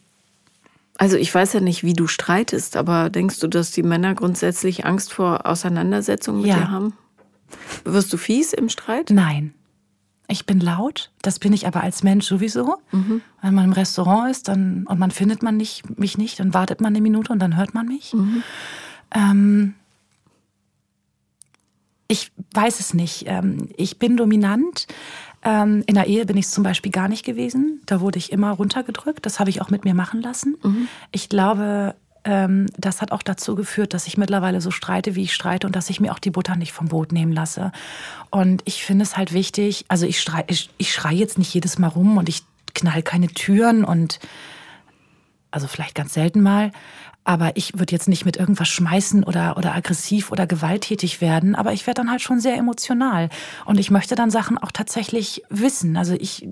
also ich weiß ja nicht, wie du streitest, aber denkst du, dass die Männer grundsätzlich Angst vor Auseinandersetzungen mit ja. dir haben? Wirst du fies im Streit? Nein. Ich bin laut, das bin ich aber als Mensch sowieso. Mhm. Wenn man im Restaurant ist dann, und man findet man nicht, mich nicht, dann wartet man eine Minute und dann hört man mich. Mhm. Ähm, ich weiß es nicht. Ähm, ich bin dominant. Ähm, in der Ehe bin ich zum Beispiel gar nicht gewesen. Da wurde ich immer runtergedrückt. Das habe ich auch mit mir machen lassen. Mhm. Ich glaube, ähm, das hat auch dazu geführt, dass ich mittlerweile so streite, wie ich streite und dass ich mir auch die Butter nicht vom Boot nehmen lasse. Und ich finde es halt wichtig, also ich schreie ich, ich schrei jetzt nicht jedes Mal rum und ich knall keine Türen und also vielleicht ganz selten mal, aber ich würde jetzt nicht mit irgendwas schmeißen oder, oder aggressiv oder gewalttätig werden. Aber ich werde dann halt schon sehr emotional. Und ich möchte dann Sachen auch tatsächlich wissen. Also ich,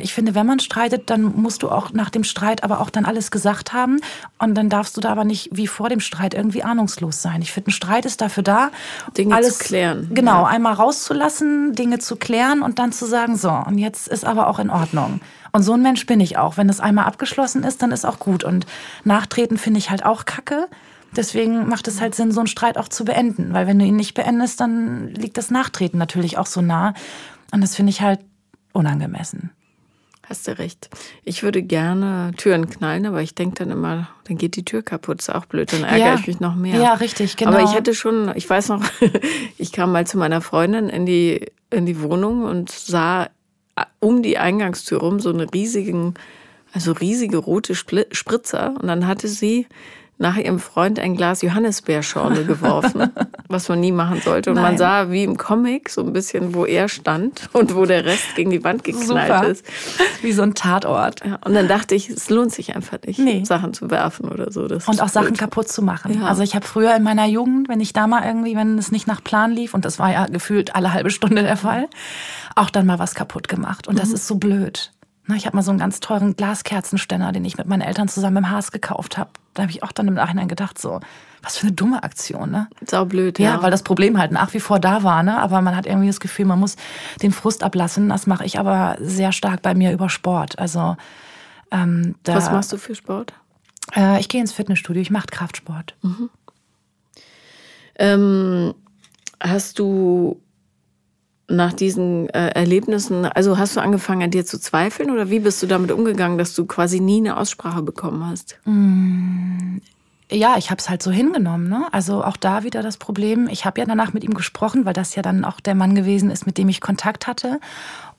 ich finde, wenn man streitet, dann musst du auch nach dem Streit aber auch dann alles gesagt haben. Und dann darfst du da aber nicht wie vor dem Streit irgendwie ahnungslos sein. Ich finde, ein Streit ist dafür da, Dinge alles zu klären. Genau, ja. einmal rauszulassen, Dinge zu klären und dann zu sagen, so, und jetzt ist aber auch in Ordnung. Und so ein Mensch bin ich auch. Wenn das einmal abgeschlossen ist, dann ist auch gut. Und nachtreten finde ich halt auch kacke. Deswegen macht es halt Sinn, so einen Streit auch zu beenden. Weil wenn du ihn nicht beendest, dann liegt das Nachtreten natürlich auch so nah. Und das finde ich halt unangemessen. Hast du recht. Ich würde gerne Türen knallen, aber ich denke dann immer, dann geht die Tür kaputt. Ist auch blöd, dann ärgere ja. ich mich noch mehr. Ja, richtig, genau. Aber ich hätte schon, ich weiß noch, [laughs] ich kam mal zu meiner Freundin in die, in die Wohnung und sah um die Eingangstür rum so eine riesigen, also riesige rote Spritzer. Und dann hatte sie nach ihrem Freund ein Glas Johannisbeerschorle [laughs] geworfen, was man nie machen sollte. Und Nein. man sah wie im Comic so ein bisschen, wo er stand und wo der Rest gegen die Wand geknallt Super. ist. Wie so ein Tatort. Ja, und dann dachte ich, es lohnt sich einfach nicht, nee. Sachen zu werfen oder so. Das und auch Sachen blöd. kaputt zu machen. Ja. Also ich habe früher in meiner Jugend, wenn ich da mal irgendwie, wenn es nicht nach Plan lief, und das war ja gefühlt alle halbe Stunde der Fall, auch dann mal was kaputt gemacht. Und mhm. das ist so blöd. Ich habe mal so einen ganz teuren Glaskerzenständer, den ich mit meinen Eltern zusammen im Haas gekauft habe. Da habe ich auch dann im Nachhinein gedacht, so, was für eine dumme Aktion, ne? Sau blöd, ja. Ja, weil das Problem halt nach wie vor da war, ne? Aber man hat irgendwie das Gefühl, man muss den Frust ablassen. Das mache ich aber sehr stark bei mir über Sport. Also ähm, da, Was machst du für Sport? Äh, ich gehe ins Fitnessstudio, ich mache Kraftsport. Mhm. Ähm, hast du nach diesen äh, Erlebnissen, also hast du angefangen an dir zu zweifeln oder wie bist du damit umgegangen, dass du quasi nie eine Aussprache bekommen hast? Mm, ja, ich habe es halt so hingenommen. Ne? Also auch da wieder das Problem. Ich habe ja danach mit ihm gesprochen, weil das ja dann auch der Mann gewesen ist, mit dem ich Kontakt hatte.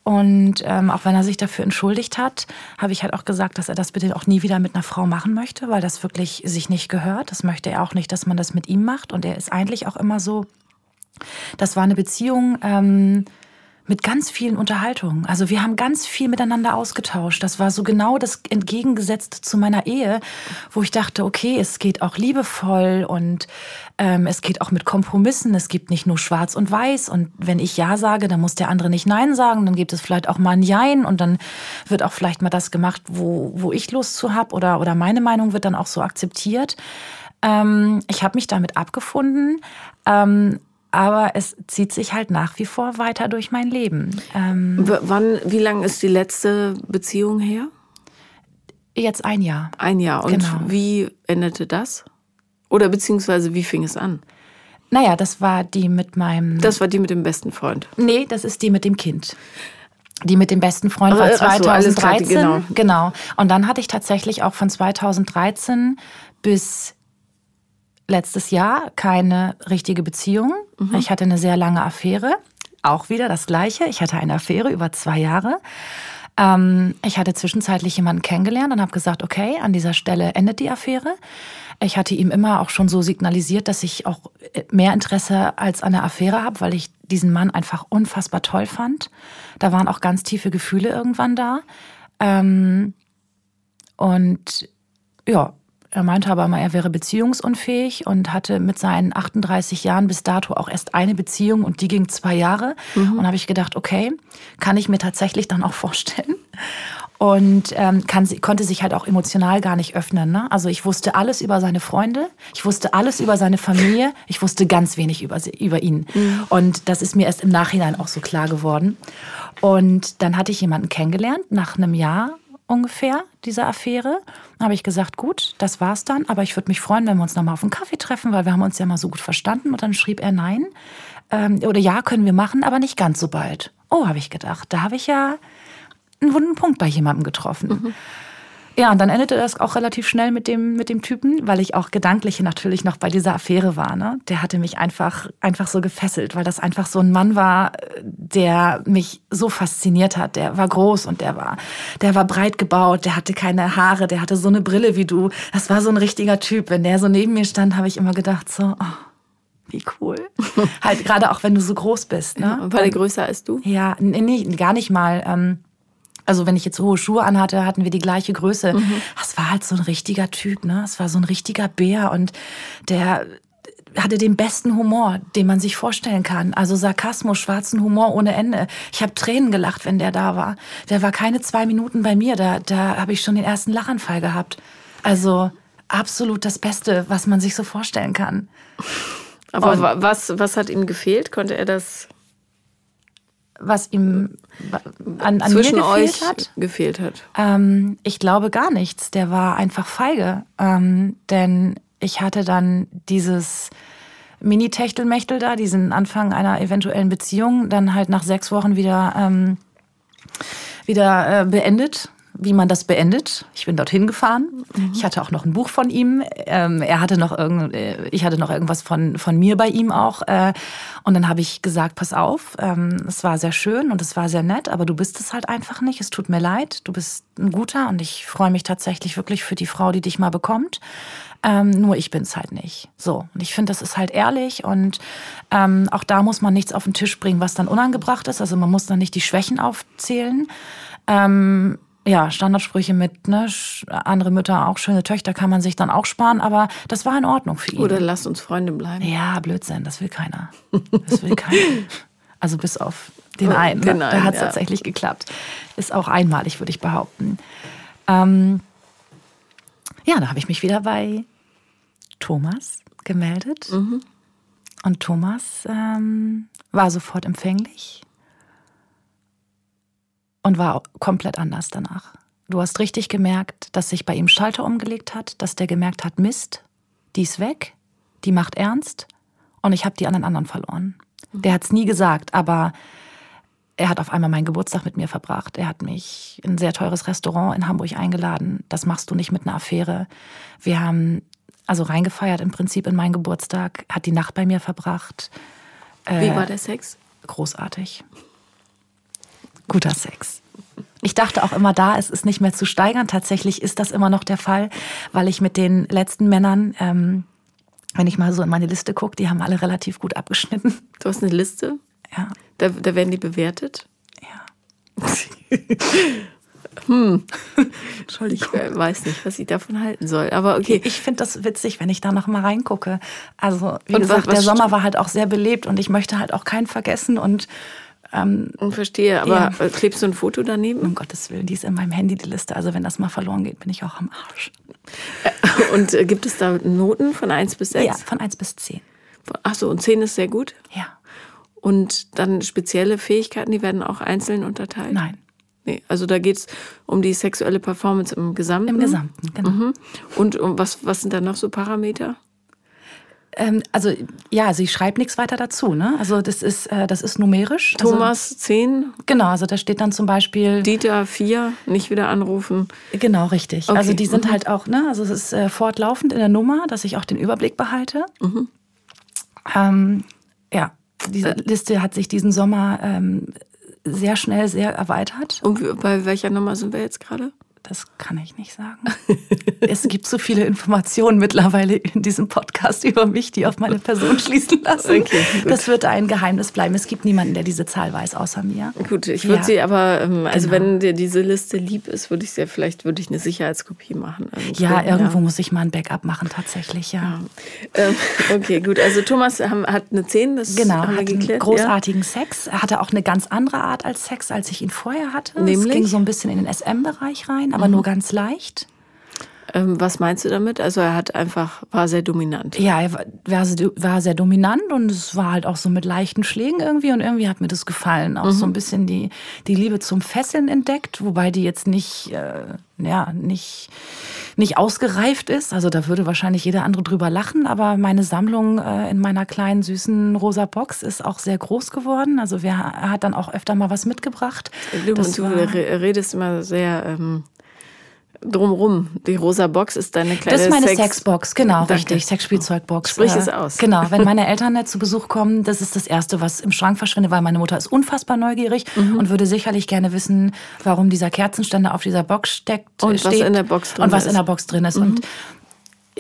Und ähm, auch wenn er sich dafür entschuldigt hat, habe ich halt auch gesagt, dass er das bitte auch nie wieder mit einer Frau machen möchte, weil das wirklich sich nicht gehört. Das möchte er auch nicht, dass man das mit ihm macht. Und er ist eigentlich auch immer so, das war eine Beziehung ähm, mit ganz vielen Unterhaltungen. Also wir haben ganz viel miteinander ausgetauscht. Das war so genau das entgegengesetzte zu meiner Ehe, wo ich dachte, okay, es geht auch liebevoll und ähm, es geht auch mit Kompromissen. Es gibt nicht nur Schwarz und Weiß. Und wenn ich Ja sage, dann muss der andere nicht Nein sagen. Dann gibt es vielleicht auch mal ein Jein und dann wird auch vielleicht mal das gemacht, wo, wo ich Lust zu habe oder, oder meine Meinung wird dann auch so akzeptiert. Ähm, ich habe mich damit abgefunden. Aber es zieht sich halt nach wie vor weiter durch mein Leben. Ähm, wann, wie lange ist die letzte Beziehung her? Jetzt ein Jahr. Ein Jahr. Und genau. wie endete das? Oder beziehungsweise wie fing es an? Naja, das war die mit meinem. Das war die mit dem besten Freund. Nee, das ist die mit dem Kind. Die mit dem besten Freund war 2013. So, genau. genau. Und dann hatte ich tatsächlich auch von 2013 bis letztes Jahr keine richtige Beziehung. Mhm. Ich hatte eine sehr lange Affäre. Auch wieder das Gleiche. Ich hatte eine Affäre über zwei Jahre. Ähm, ich hatte zwischenzeitlich jemanden kennengelernt und habe gesagt, okay, an dieser Stelle endet die Affäre. Ich hatte ihm immer auch schon so signalisiert, dass ich auch mehr Interesse als an der Affäre habe, weil ich diesen Mann einfach unfassbar toll fand. Da waren auch ganz tiefe Gefühle irgendwann da. Ähm, und ja, er meinte aber mal, er wäre beziehungsunfähig und hatte mit seinen 38 Jahren bis dato auch erst eine Beziehung und die ging zwei Jahre. Mhm. Und habe ich gedacht, okay, kann ich mir tatsächlich dann auch vorstellen. Und ähm, kann, konnte sich halt auch emotional gar nicht öffnen. Ne? Also ich wusste alles über seine Freunde, ich wusste alles über seine Familie, ich wusste ganz wenig über, über ihn. Mhm. Und das ist mir erst im Nachhinein auch so klar geworden. Und dann hatte ich jemanden kennengelernt nach einem Jahr ungefähr, dieser Affäre. habe ich gesagt, gut, das war's dann, aber ich würde mich freuen, wenn wir uns nochmal auf einen Kaffee treffen, weil wir haben uns ja mal so gut verstanden. Und dann schrieb er nein. Ähm, oder ja, können wir machen, aber nicht ganz so bald. Oh, habe ich gedacht, da habe ich ja einen wunden Punkt bei jemandem getroffen. Mhm. Ja, und dann endete das auch relativ schnell mit dem, mit dem Typen, weil ich auch gedanklich natürlich noch bei dieser Affäre war. Ne? Der hatte mich einfach, einfach so gefesselt, weil das einfach so ein Mann war, der mich so fasziniert hat. Der war groß und der war, der war breit gebaut, der hatte keine Haare, der hatte so eine Brille wie du. Das war so ein richtiger Typ. Wenn der so neben mir stand, habe ich immer gedacht, so, oh, wie cool. [laughs] halt gerade auch, wenn du so groß bist. Ne? Ja, war der größer als du? Ja, nee, gar nicht mal. Ähm, also wenn ich jetzt hohe Schuhe anhatte, hatten wir die gleiche Größe. Mhm. Das war halt so ein richtiger Typ, ne? Es war so ein richtiger Bär und der hatte den besten Humor, den man sich vorstellen kann. Also Sarkasmus, schwarzen Humor ohne Ende. Ich habe Tränen gelacht, wenn der da war. Der war keine zwei Minuten bei mir. Da, da habe ich schon den ersten Lachanfall gehabt. Also absolut das Beste, was man sich so vorstellen kann. Aber und was, was hat ihm gefehlt? Konnte er das was ihm an, an Zwischen mir gefehlt euch hat? gefehlt hat? Ähm, ich glaube gar nichts. Der war einfach feige. Ähm, denn ich hatte dann dieses Mini-Techtelmechtel da, diesen Anfang einer eventuellen Beziehung, dann halt nach sechs Wochen wieder, ähm, wieder äh, beendet wie man das beendet. Ich bin dorthin gefahren. Mhm. Ich hatte auch noch ein Buch von ihm. Ähm, er hatte noch äh, ich hatte noch irgendwas von, von mir bei ihm auch. Äh, und dann habe ich gesagt, pass auf, ähm, es war sehr schön und es war sehr nett, aber du bist es halt einfach nicht. Es tut mir leid. Du bist ein guter und ich freue mich tatsächlich wirklich für die Frau, die dich mal bekommt. Ähm, nur ich bin es halt nicht. So. Und ich finde, das ist halt ehrlich und ähm, auch da muss man nichts auf den Tisch bringen, was dann unangebracht ist. Also man muss dann nicht die Schwächen aufzählen. Ähm, ja, Standardsprüche mit, ne, andere Mütter auch schöne Töchter kann man sich dann auch sparen, aber das war in Ordnung für ihn. Oder lasst uns Freunde bleiben. Ja, Blödsinn, das will keiner. Das will keiner. [laughs] Also bis auf den oh, einen. Den ne? da hat es ja. tatsächlich geklappt. Ist auch einmalig, würde ich behaupten. Ähm, ja, da habe ich mich wieder bei Thomas gemeldet. Mhm. Und Thomas ähm, war sofort empfänglich und war komplett anders danach. Du hast richtig gemerkt, dass sich bei ihm Schalter umgelegt hat, dass der gemerkt hat, Mist, die ist weg, die macht ernst und ich habe die an den anderen verloren. Der hat es nie gesagt, aber er hat auf einmal meinen Geburtstag mit mir verbracht. Er hat mich in ein sehr teures Restaurant in Hamburg eingeladen. Das machst du nicht mit einer Affäre. Wir haben also reingefeiert im Prinzip in meinen Geburtstag, hat die Nacht bei mir verbracht. Wie äh, war der Sex? Großartig guter Sex. Ich dachte auch immer da, es ist nicht mehr zu steigern. Tatsächlich ist das immer noch der Fall, weil ich mit den letzten Männern, ähm, wenn ich mal so in meine Liste gucke, die haben alle relativ gut abgeschnitten. Du hast eine Liste? Ja. Da, da werden die bewertet? Ja. [laughs] hm. Entschuldigung. Ich weiß nicht, was ich davon halten soll. Aber okay. Ich finde das witzig, wenn ich da noch mal reingucke. Also, wie und gesagt, was, was der Sommer war halt auch sehr belebt und ich möchte halt auch keinen vergessen und ähm, Verstehe, aber ja. klebst du ein Foto daneben? Um Gottes Willen, die ist in meinem Handy, die Liste. Also wenn das mal verloren geht, bin ich auch am Arsch. Äh, und äh, gibt es da Noten von 1 bis 6? Ja, von 1 bis 10. Ach so, und 10 ist sehr gut? Ja. Und dann spezielle Fähigkeiten, die werden auch einzeln unterteilt? Nein. Nee, also da geht es um die sexuelle Performance im Gesamten? Im Gesamten, genau. Mhm. Und um was, was sind da noch so Parameter? Ähm, also ja, sie schreibt nichts weiter dazu. Ne? Also das ist, äh, das ist numerisch. Also Thomas also, 10. Genau, also da steht dann zum Beispiel. Dieter 4, nicht wieder anrufen. Genau, richtig. Okay. Also die sind mhm. halt auch, ne, also es ist äh, fortlaufend in der Nummer, dass ich auch den Überblick behalte. Mhm. Ähm, ja, diese äh. Liste hat sich diesen Sommer ähm, sehr schnell sehr erweitert. Und bei welcher Nummer sind wir jetzt gerade? Das kann ich nicht sagen. [laughs] es gibt so viele Informationen mittlerweile in diesem Podcast über mich, die auf meine Person schließen lassen. Okay, das wird ein Geheimnis bleiben. Es gibt niemanden, der diese Zahl weiß, außer mir. Gut, ich würde ja. sie aber, ähm, also genau. wenn dir diese Liste lieb ist, würde ich sie vielleicht würde ich eine Sicherheitskopie machen. Irgendwo. Ja, irgendwo ja. muss ich mal ein Backup machen, tatsächlich, ja. ja. Ähm, okay, gut. Also Thomas hat eine 10, das genau, haben hat geklärt. Einen großartigen Sex. Er hatte auch eine ganz andere Art als Sex, als ich ihn vorher hatte. Nämlich? Es ging so ein bisschen in den SM-Bereich rein aber mhm. nur ganz leicht. Ähm, was meinst du damit? Also er hat einfach, war sehr dominant. Ja, er war, war, sehr dominant und es war halt auch so mit leichten Schlägen irgendwie und irgendwie hat mir das gefallen. Auch mhm. so ein bisschen die, die Liebe zum Fesseln entdeckt, wobei die jetzt nicht, äh, ja, nicht, nicht ausgereift ist. Also da würde wahrscheinlich jeder andere drüber lachen, aber meine Sammlung äh, in meiner kleinen süßen rosa Box ist auch sehr groß geworden. Also wer, er hat dann auch öfter mal was mitgebracht. Du, du redest immer sehr... Ähm drumrum. Die rosa Box ist deine kleine Das ist meine Sex Sexbox, genau, Danke. richtig. Sexspielzeugbox. Sprich es aus. Genau, wenn [laughs] meine Eltern zu Besuch kommen, das ist das Erste, was im Schrank verschwindet, weil meine Mutter ist unfassbar neugierig mhm. und würde sicherlich gerne wissen, warum dieser Kerzenständer auf dieser Box steckt. Und steht, was in der Box drin ist. Und was in der Box drin ist. Mhm. Und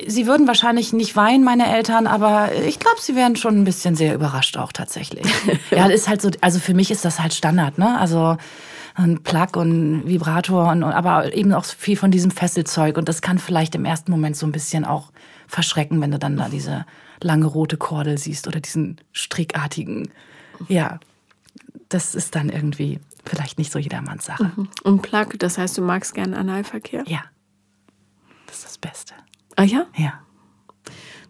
Sie würden wahrscheinlich nicht weinen, meine Eltern, aber ich glaube, sie wären schon ein bisschen sehr überrascht auch tatsächlich. [laughs] ja, ist halt so, also für mich ist das halt Standard, ne? Also ein Plug und Vibrator und, aber eben auch viel von diesem Fesselzeug. Und das kann vielleicht im ersten Moment so ein bisschen auch verschrecken, wenn du dann da diese lange rote Kordel siehst oder diesen strickartigen. Ja, das ist dann irgendwie vielleicht nicht so jedermanns Sache. Mhm. Und Plug, das heißt, du magst gerne Analverkehr? Ja. Das ist das Beste. Ah ja? Ja.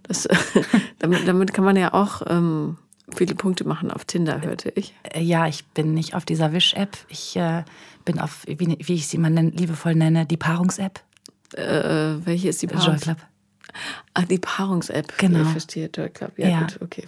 Das, [laughs] damit, damit kann man ja auch ähm, viele Punkte machen auf Tinder, hörte ich. Äh, ja, ich bin nicht auf dieser Wish-App. Ich äh, bin auf, wie, wie, ich sie mal nenn, liebevoll nenne, die Paarungs-App. Äh, welche ist die Paarungs? Joy Club. Ach, die Paarungs-App. Genau. Ich verstehe, Joy Club. Ja, ja. gut, okay.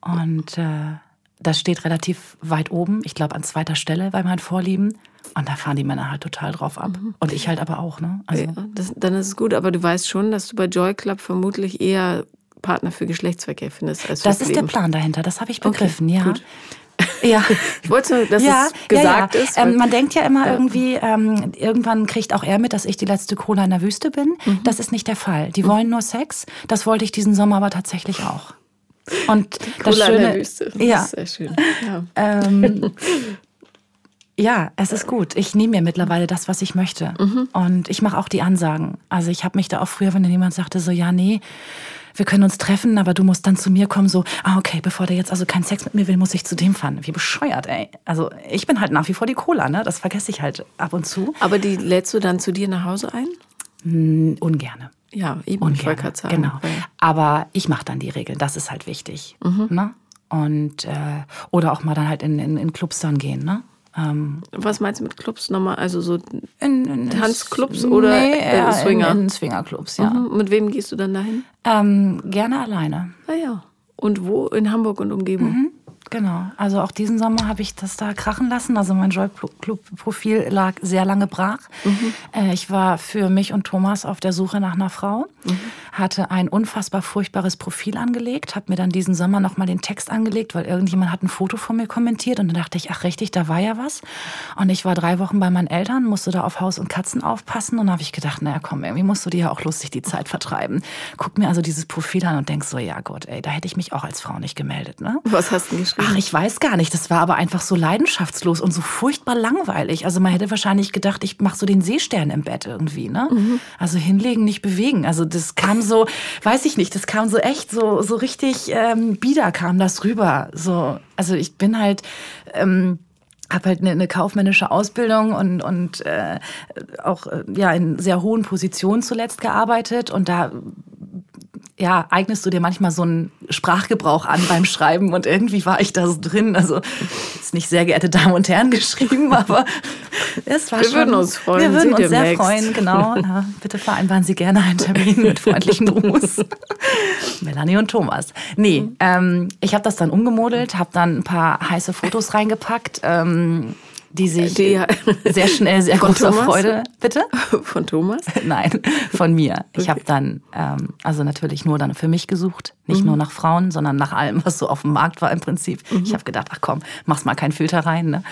Und äh, das steht relativ weit oben, ich glaube an zweiter Stelle bei meinen Vorlieben. Und da fahren die Männer halt total drauf ab. Mhm. Und ich halt aber auch, ne? Also. Ja, das, dann ist es gut, aber du weißt schon, dass du bei Joy Club vermutlich eher Partner für Geschlechtsverkehr findest als Das ist Leben. der Plan dahinter, das habe ich begriffen, okay, ja. Gut. [laughs] Ja. Ich wollte, dass ja, es gesagt ja, ja. ist. Ähm, man denkt ja immer irgendwie, ähm, irgendwann kriegt auch er mit, dass ich die letzte Cola in der Wüste bin. Mhm. Das ist nicht der Fall. Die mhm. wollen nur Sex. Das wollte ich diesen Sommer aber tatsächlich auch. Und [laughs] Cola das Schöne, in der Wüste. Das ja. ist sehr schön. Ja. [laughs] Ähm, ja, es ist gut. Ich nehme mir mittlerweile das, was ich möchte. Mhm. Und ich mache auch die Ansagen. Also ich habe mich da auch früher, wenn jemand sagte, so, ja, nee, wir können uns treffen, aber du musst dann zu mir kommen, so, ah, okay, bevor der jetzt also keinen Sex mit mir will, muss ich zu dem fahren. Wie bescheuert, ey. Also ich bin halt nach wie vor die Cola, ne? Das vergesse ich halt ab und zu. Aber die lädst du dann zu dir nach Hause ein? Mm, ungerne. Ja, eben. Ungerne, genau. Aber ich mache dann die Regeln, das ist halt wichtig. Mhm. Ne? Und, äh, oder auch mal dann halt in, in, in Clubs dann gehen, ne? Ähm, Was meinst du mit Clubs nochmal? Also so in, in Tanzclubs oder nee, äh, Swinger? In, in Swingerclubs, ja. Mhm. Mit wem gehst du dann dahin? Ähm, gerne alleine. Ah ja. Und wo? In Hamburg und Umgebung? Mhm. Genau. Also auch diesen Sommer habe ich das da krachen lassen. Also mein Joy Club Profil lag sehr lange brach. Mhm. Äh, ich war für mich und Thomas auf der Suche nach einer Frau, mhm. hatte ein unfassbar furchtbares Profil angelegt, habe mir dann diesen Sommer noch mal den Text angelegt, weil irgendjemand hat ein Foto von mir kommentiert und dann dachte ich, ach richtig, da war ja was. Und ich war drei Wochen bei meinen Eltern, musste da auf Haus und Katzen aufpassen und habe ich gedacht, naja komm, irgendwie musst du dir ja auch lustig die Zeit vertreiben. Guck mir also dieses Profil an und denk so, ja Gott, ey, da hätte ich mich auch als Frau nicht gemeldet. Ne? Was hast du geschrieben? Ach, ich weiß gar nicht. Das war aber einfach so leidenschaftslos und so furchtbar langweilig. Also man hätte wahrscheinlich gedacht, ich mache so den Seestern im Bett irgendwie. Ne? Mhm. Also hinlegen, nicht bewegen. Also das kam so, weiß ich nicht, das kam so echt so, so richtig ähm, bieder kam das rüber. So, also ich bin halt. Ähm, habe halt eine, eine, kaufmännische Ausbildung und, und äh, auch äh, ja in sehr hohen Positionen zuletzt gearbeitet und da ja, eignest du dir manchmal so einen Sprachgebrauch an beim Schreiben und irgendwie war ich da so drin. Also ist nicht sehr geehrte Damen und Herren geschrieben, [laughs] aber es war wir schon. Wir würden uns freuen. Wir würden uns sehr freuen, genau. [laughs] Ja, bitte vereinbaren Sie gerne einen Termin mit freundlichen Gruß. [laughs] Melanie und Thomas. Nee, ähm, ich habe das dann umgemodelt, habe dann ein paar heiße Fotos reingepackt. Ähm, die sich die, sehr schnell sehr [laughs] große Thomas? Freude. Bitte? Von Thomas? [laughs] Nein, von mir. Ich habe dann ähm, also natürlich nur dann für mich gesucht, nicht mhm. nur nach Frauen, sondern nach allem, was so auf dem Markt war im Prinzip. Mhm. Ich habe gedacht, ach komm, mach's mal keinen Filter rein. Ne?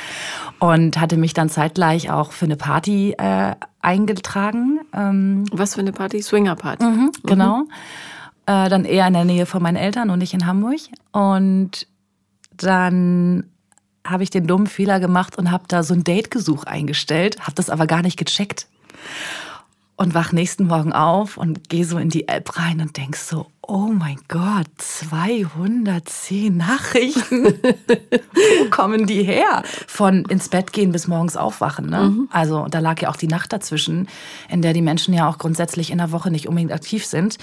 Und hatte mich dann zeitgleich auch für eine Party äh, eingetragen. Ähm, was für eine Party? Swinger Party. Mhm, genau. Mhm. Äh, dann eher in der Nähe von meinen Eltern und nicht in Hamburg. Und dann habe ich den dummen Fehler gemacht und habe da so ein Dategesuch eingestellt, habe das aber gar nicht gecheckt. Und wach nächsten Morgen auf und gehe so in die App rein und denk so, oh mein Gott, 210 Nachrichten. [laughs] Wo kommen die her? Von ins Bett gehen bis morgens aufwachen. Ne? Mhm. Also da lag ja auch die Nacht dazwischen, in der die Menschen ja auch grundsätzlich in der Woche nicht unbedingt aktiv sind.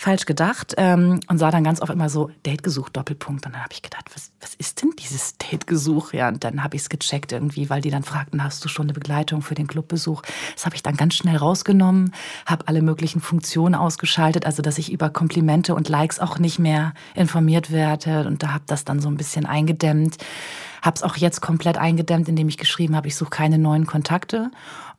Falsch gedacht ähm, und sah dann ganz oft immer so Dategesuch Doppelpunkt. Und dann habe ich gedacht, was, was ist denn dieses Dategesuch? Ja, und dann habe ich es gecheckt irgendwie, weil die dann fragten, hast du schon eine Begleitung für den Clubbesuch? Das habe ich dann ganz schnell rausgenommen, habe alle möglichen Funktionen ausgeschaltet, also dass ich über Komplimente und Likes auch nicht mehr informiert werde. Und da habe das dann so ein bisschen eingedämmt. Habe es auch jetzt komplett eingedämmt, indem ich geschrieben habe, ich suche keine neuen Kontakte.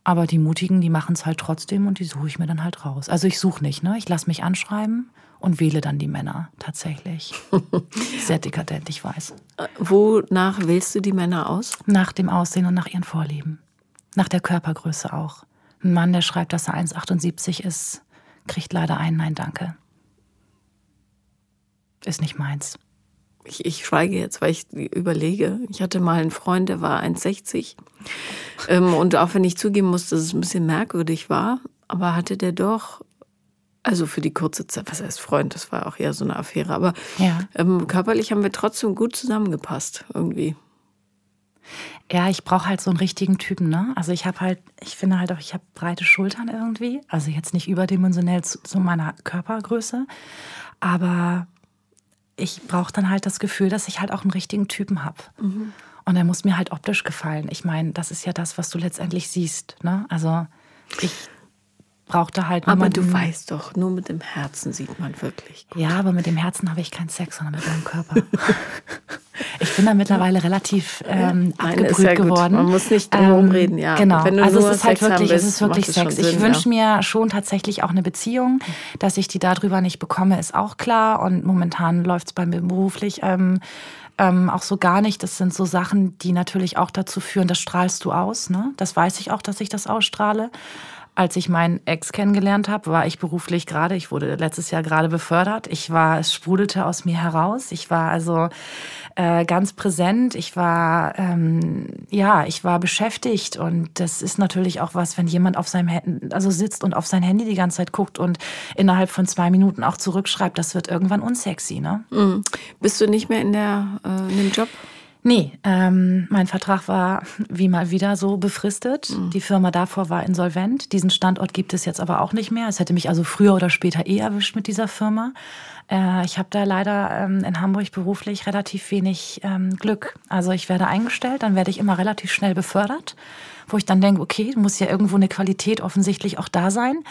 Aber die Mutigen, die machen es halt trotzdem und die suche ich mir dann halt raus. Also ich suche nicht, ne? Ich lasse mich anschreiben und wähle dann die Männer tatsächlich. [laughs] Sehr dekadent, ich weiß. Wonach wählst du die Männer aus? Nach dem Aussehen und nach ihren Vorlieben. Nach der Körpergröße auch. Ein Mann, der schreibt, dass er 1,78 ist, kriegt leider ein Nein, danke ist nicht meins. Ich, ich schweige jetzt, weil ich überlege. Ich hatte mal einen Freund, der war 1,60. Ähm, und auch wenn ich zugeben muss, dass es ein bisschen merkwürdig war, aber hatte der doch, also für die kurze Zeit, was heißt Freund, das war auch eher so eine Affäre, aber ja. ähm, körperlich haben wir trotzdem gut zusammengepasst irgendwie. Ja, ich brauche halt so einen richtigen Typen, ne? Also ich habe halt, ich finde halt auch, ich habe breite Schultern irgendwie. Also jetzt nicht überdimensionell zu, zu meiner Körpergröße, aber ich brauche dann halt das Gefühl, dass ich halt auch einen richtigen Typen habe. Mhm. Und er muss mir halt optisch gefallen. Ich meine, das ist ja das, was du letztendlich siehst. Ne? Also ich brauchte halt Aber du weißt doch, nur mit dem Herzen sieht man wirklich. Gut. Ja, aber mit dem Herzen habe ich keinen Sex, sondern mit meinem Körper. [laughs] ich bin da mittlerweile relativ ähm, Nein, abgebrüht ja geworden. Man muss nicht drum Ähm, reden, ja. Genau. Also es ist halt Sex haben wirklich, es willst, ist wirklich es Sex. ich Sinn, wünsche ja. mir schon tatsächlich auch eine Beziehung, dass ich die darüber nicht bekomme, ist auch klar. Und momentan läuft es bei mir beruflich ähm, ähm, auch so gar nicht. Das sind so Sachen, die natürlich auch dazu führen, das strahlst du aus. Ne? Das weiß ich auch, dass ich das ausstrahle. Als ich meinen Ex kennengelernt habe, war ich beruflich gerade, ich wurde letztes Jahr gerade befördert. Ich war, es sprudelte aus mir heraus. Ich war also äh, ganz präsent. Ich war, ähm, ja, ich war beschäftigt und das ist natürlich auch was, wenn jemand auf seinem Handy, also sitzt und auf sein Handy die ganze Zeit guckt und innerhalb von zwei Minuten auch zurückschreibt, das wird irgendwann unsexy, ne? Mhm. Bist du nicht mehr in, der, äh, in dem Job? Nee, ähm, mein Vertrag war [laughs] wie mal wieder so befristet. Die Firma davor war insolvent. Diesen Standort gibt es jetzt aber auch nicht mehr. Es hätte mich also früher oder später eh erwischt mit dieser Firma. Äh, ich habe da leider ähm, in Hamburg beruflich relativ wenig ähm, Glück. Also ich werde eingestellt, dann werde ich immer relativ schnell befördert, wo ich dann denke, okay, muss ja irgendwo eine Qualität offensichtlich auch da sein.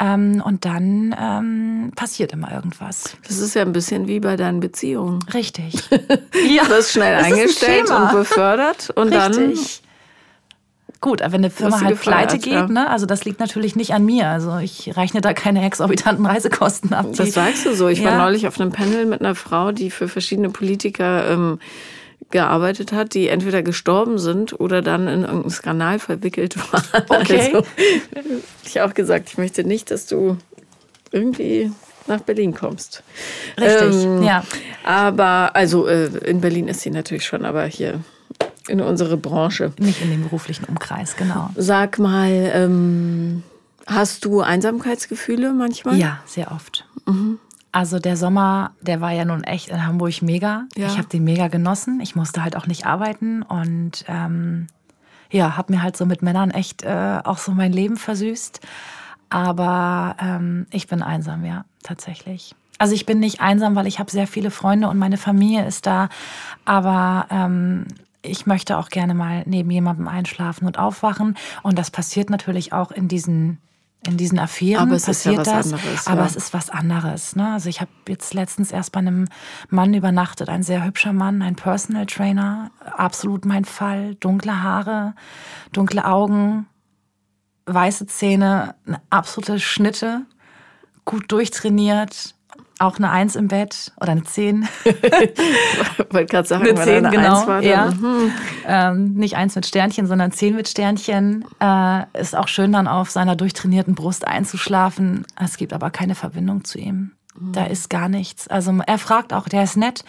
Ähm, und dann ähm, passiert immer irgendwas. Das ist ja ein bisschen wie bei deinen Beziehungen. Richtig. [laughs] ja, du wirst schnell das ist ein eingestellt Schema. und befördert und dann Richtig. Gut, aber wenn eine Firma halt pleite geht, ja. ne? also das liegt natürlich nicht an mir. Also ich rechne da keine exorbitanten Reisekosten ab. Das sagst du so. Ich war Ja. neulich auf einem Panel mit einer Frau, die für verschiedene Politiker ähm, gearbeitet hat, die entweder gestorben sind oder dann in irgendeinen Skandal verwickelt waren. [laughs] Okay. Also, ich auch gesagt, ich möchte nicht, dass du irgendwie nach Berlin kommst. Richtig, Ähm, ja. Aber, also äh, in Berlin ist sie natürlich schon, aber hier in unsere Branche. Nicht in dem beruflichen Umkreis, genau. Sag mal, ähm, hast du Einsamkeitsgefühle manchmal? Ja, sehr oft. Also der Sommer, der war ja nun echt in Hamburg mega. Ja. Ich habe den mega genossen. Ich musste halt auch nicht arbeiten und ähm, ja, habe mir halt so mit Männern echt äh, auch so mein Leben versüßt. Aber ähm, ich bin einsam, ja, tatsächlich. Also ich bin nicht einsam, weil ich habe sehr viele Freunde und meine Familie ist da. Aber ähm, ich möchte auch gerne mal neben jemandem einschlafen und aufwachen. Und das passiert natürlich auch in diesen in diesen Affären Aber es ist ja passiert das. anderes, aber ja. es ist was anderes. Ne? Also ich habe jetzt letztens erst bei einem Mann übernachtet, ein sehr hübscher Mann, ein Personal Trainer, absolut mein Fall, dunkle Haare, dunkle Augen, weiße Zähne, eine absolute Schnitte, gut durchtrainiert, auch eine Eins im Bett oder eine Zehn. [laughs] Wollte gerade sagen, Eine wenn Zehn, eine genau. Eins war, dann, ja. mhm. ähm, nicht eins mit Sternchen, sondern zehn mit Sternchen. Äh, ist auch schön, dann auf seiner durchtrainierten Brust einzuschlafen. Es gibt aber keine Verbindung zu ihm. Da ist gar nichts. Also er fragt auch, der ist nett,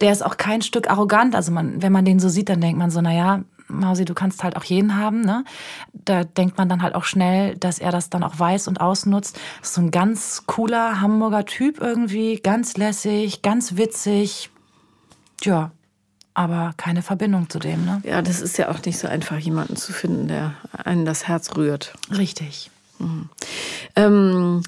der ist auch kein Stück arrogant. Also man, wenn man den so sieht, dann denkt man so, na ja, Mausi, du kannst halt auch jeden haben. Ne? Da denkt man dann halt auch schnell, dass er das dann auch weiß und ausnutzt. Ist so ein ganz cooler Hamburger Typ irgendwie, ganz lässig, ganz witzig. Ja, aber keine Verbindung zu dem, ne? Ja, das ist ja auch nicht so einfach, jemanden zu finden, der einen das Herz rührt. Richtig. Ähm,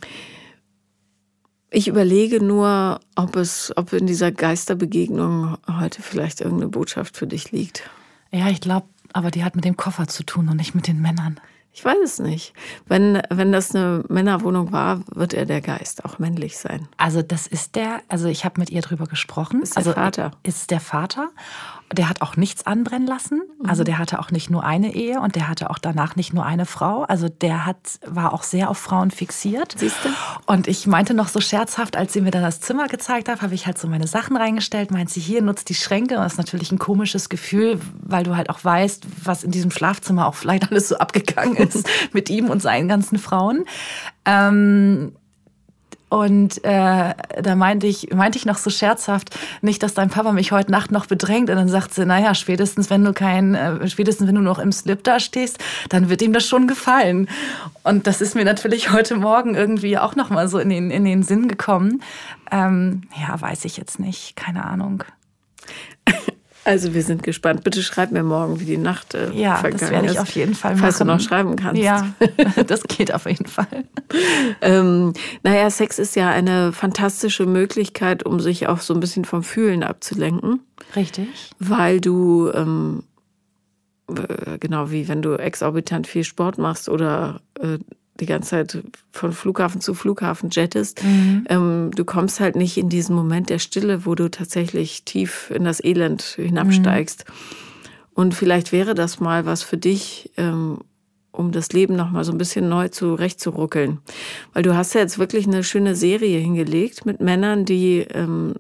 ich überlege nur, ob es, ob in dieser Geisterbegegnung heute vielleicht irgendeine Botschaft für dich liegt. Ja, ich glaube, aber die hat mit dem Koffer zu tun und nicht mit den Männern. Ich weiß es nicht. Wenn, wenn das eine Männerwohnung war, wird er der Geist auch männlich sein. Also das ist der, also ich habe mit ihr drüber gesprochen. Ist der also Vater. Ist der Vater. Der hat auch nichts anbrennen lassen. Also der hatte auch nicht nur eine Ehe und der hatte auch danach nicht nur eine Frau. Also der hat, war auch sehr auf Frauen fixiert. Siehst du? Und ich meinte noch so scherzhaft, als sie mir dann das Zimmer gezeigt hat, habe ich halt so meine Sachen reingestellt, meint sie, hier nutzt die Schränke. Und das ist natürlich ein komisches Gefühl, weil du halt auch weißt, was in diesem Schlafzimmer auch vielleicht [laughs] alles so abgegangen ist [laughs] mit ihm und seinen ganzen Frauen. Ähm, und äh, da meinte ich, meinte ich noch so scherzhaft, nicht, dass dein Papa mich heute Nacht noch bedrängt. Und dann sagt sie, naja, spätestens wenn du kein, äh, spätestens wenn du noch im Slip da stehst, dann wird ihm das schon gefallen. Und das ist mir natürlich heute Morgen irgendwie auch nochmal so in den, in den Sinn gekommen. Ähm, ja, weiß ich jetzt nicht, keine Ahnung. [laughs] Also wir sind gespannt. Bitte schreib mir morgen, wie die Nacht äh, Ja, vergangen das werde ich ist, auf jeden Fall machen. Falls du noch schreiben kannst. Ja, [laughs] das geht auf jeden Fall. Ähm, naja, Sex ist ja eine fantastische Möglichkeit, um sich auch so ein bisschen vom Fühlen abzulenken, Richtig. weil du, ähm, äh, genau wie wenn du exorbitant viel Sport machst oder äh, die ganze Zeit von Flughafen zu Flughafen jettest, mhm. ähm, du kommst halt nicht in diesen Moment der Stille, wo du tatsächlich tief in das Elend hinabsteigst. Mhm. Und vielleicht wäre das mal was für dich, ähm, um das Leben noch mal so ein bisschen neu zurechtzuruckeln. Weil du hast ja jetzt wirklich eine schöne Serie hingelegt mit Männern, die ähm,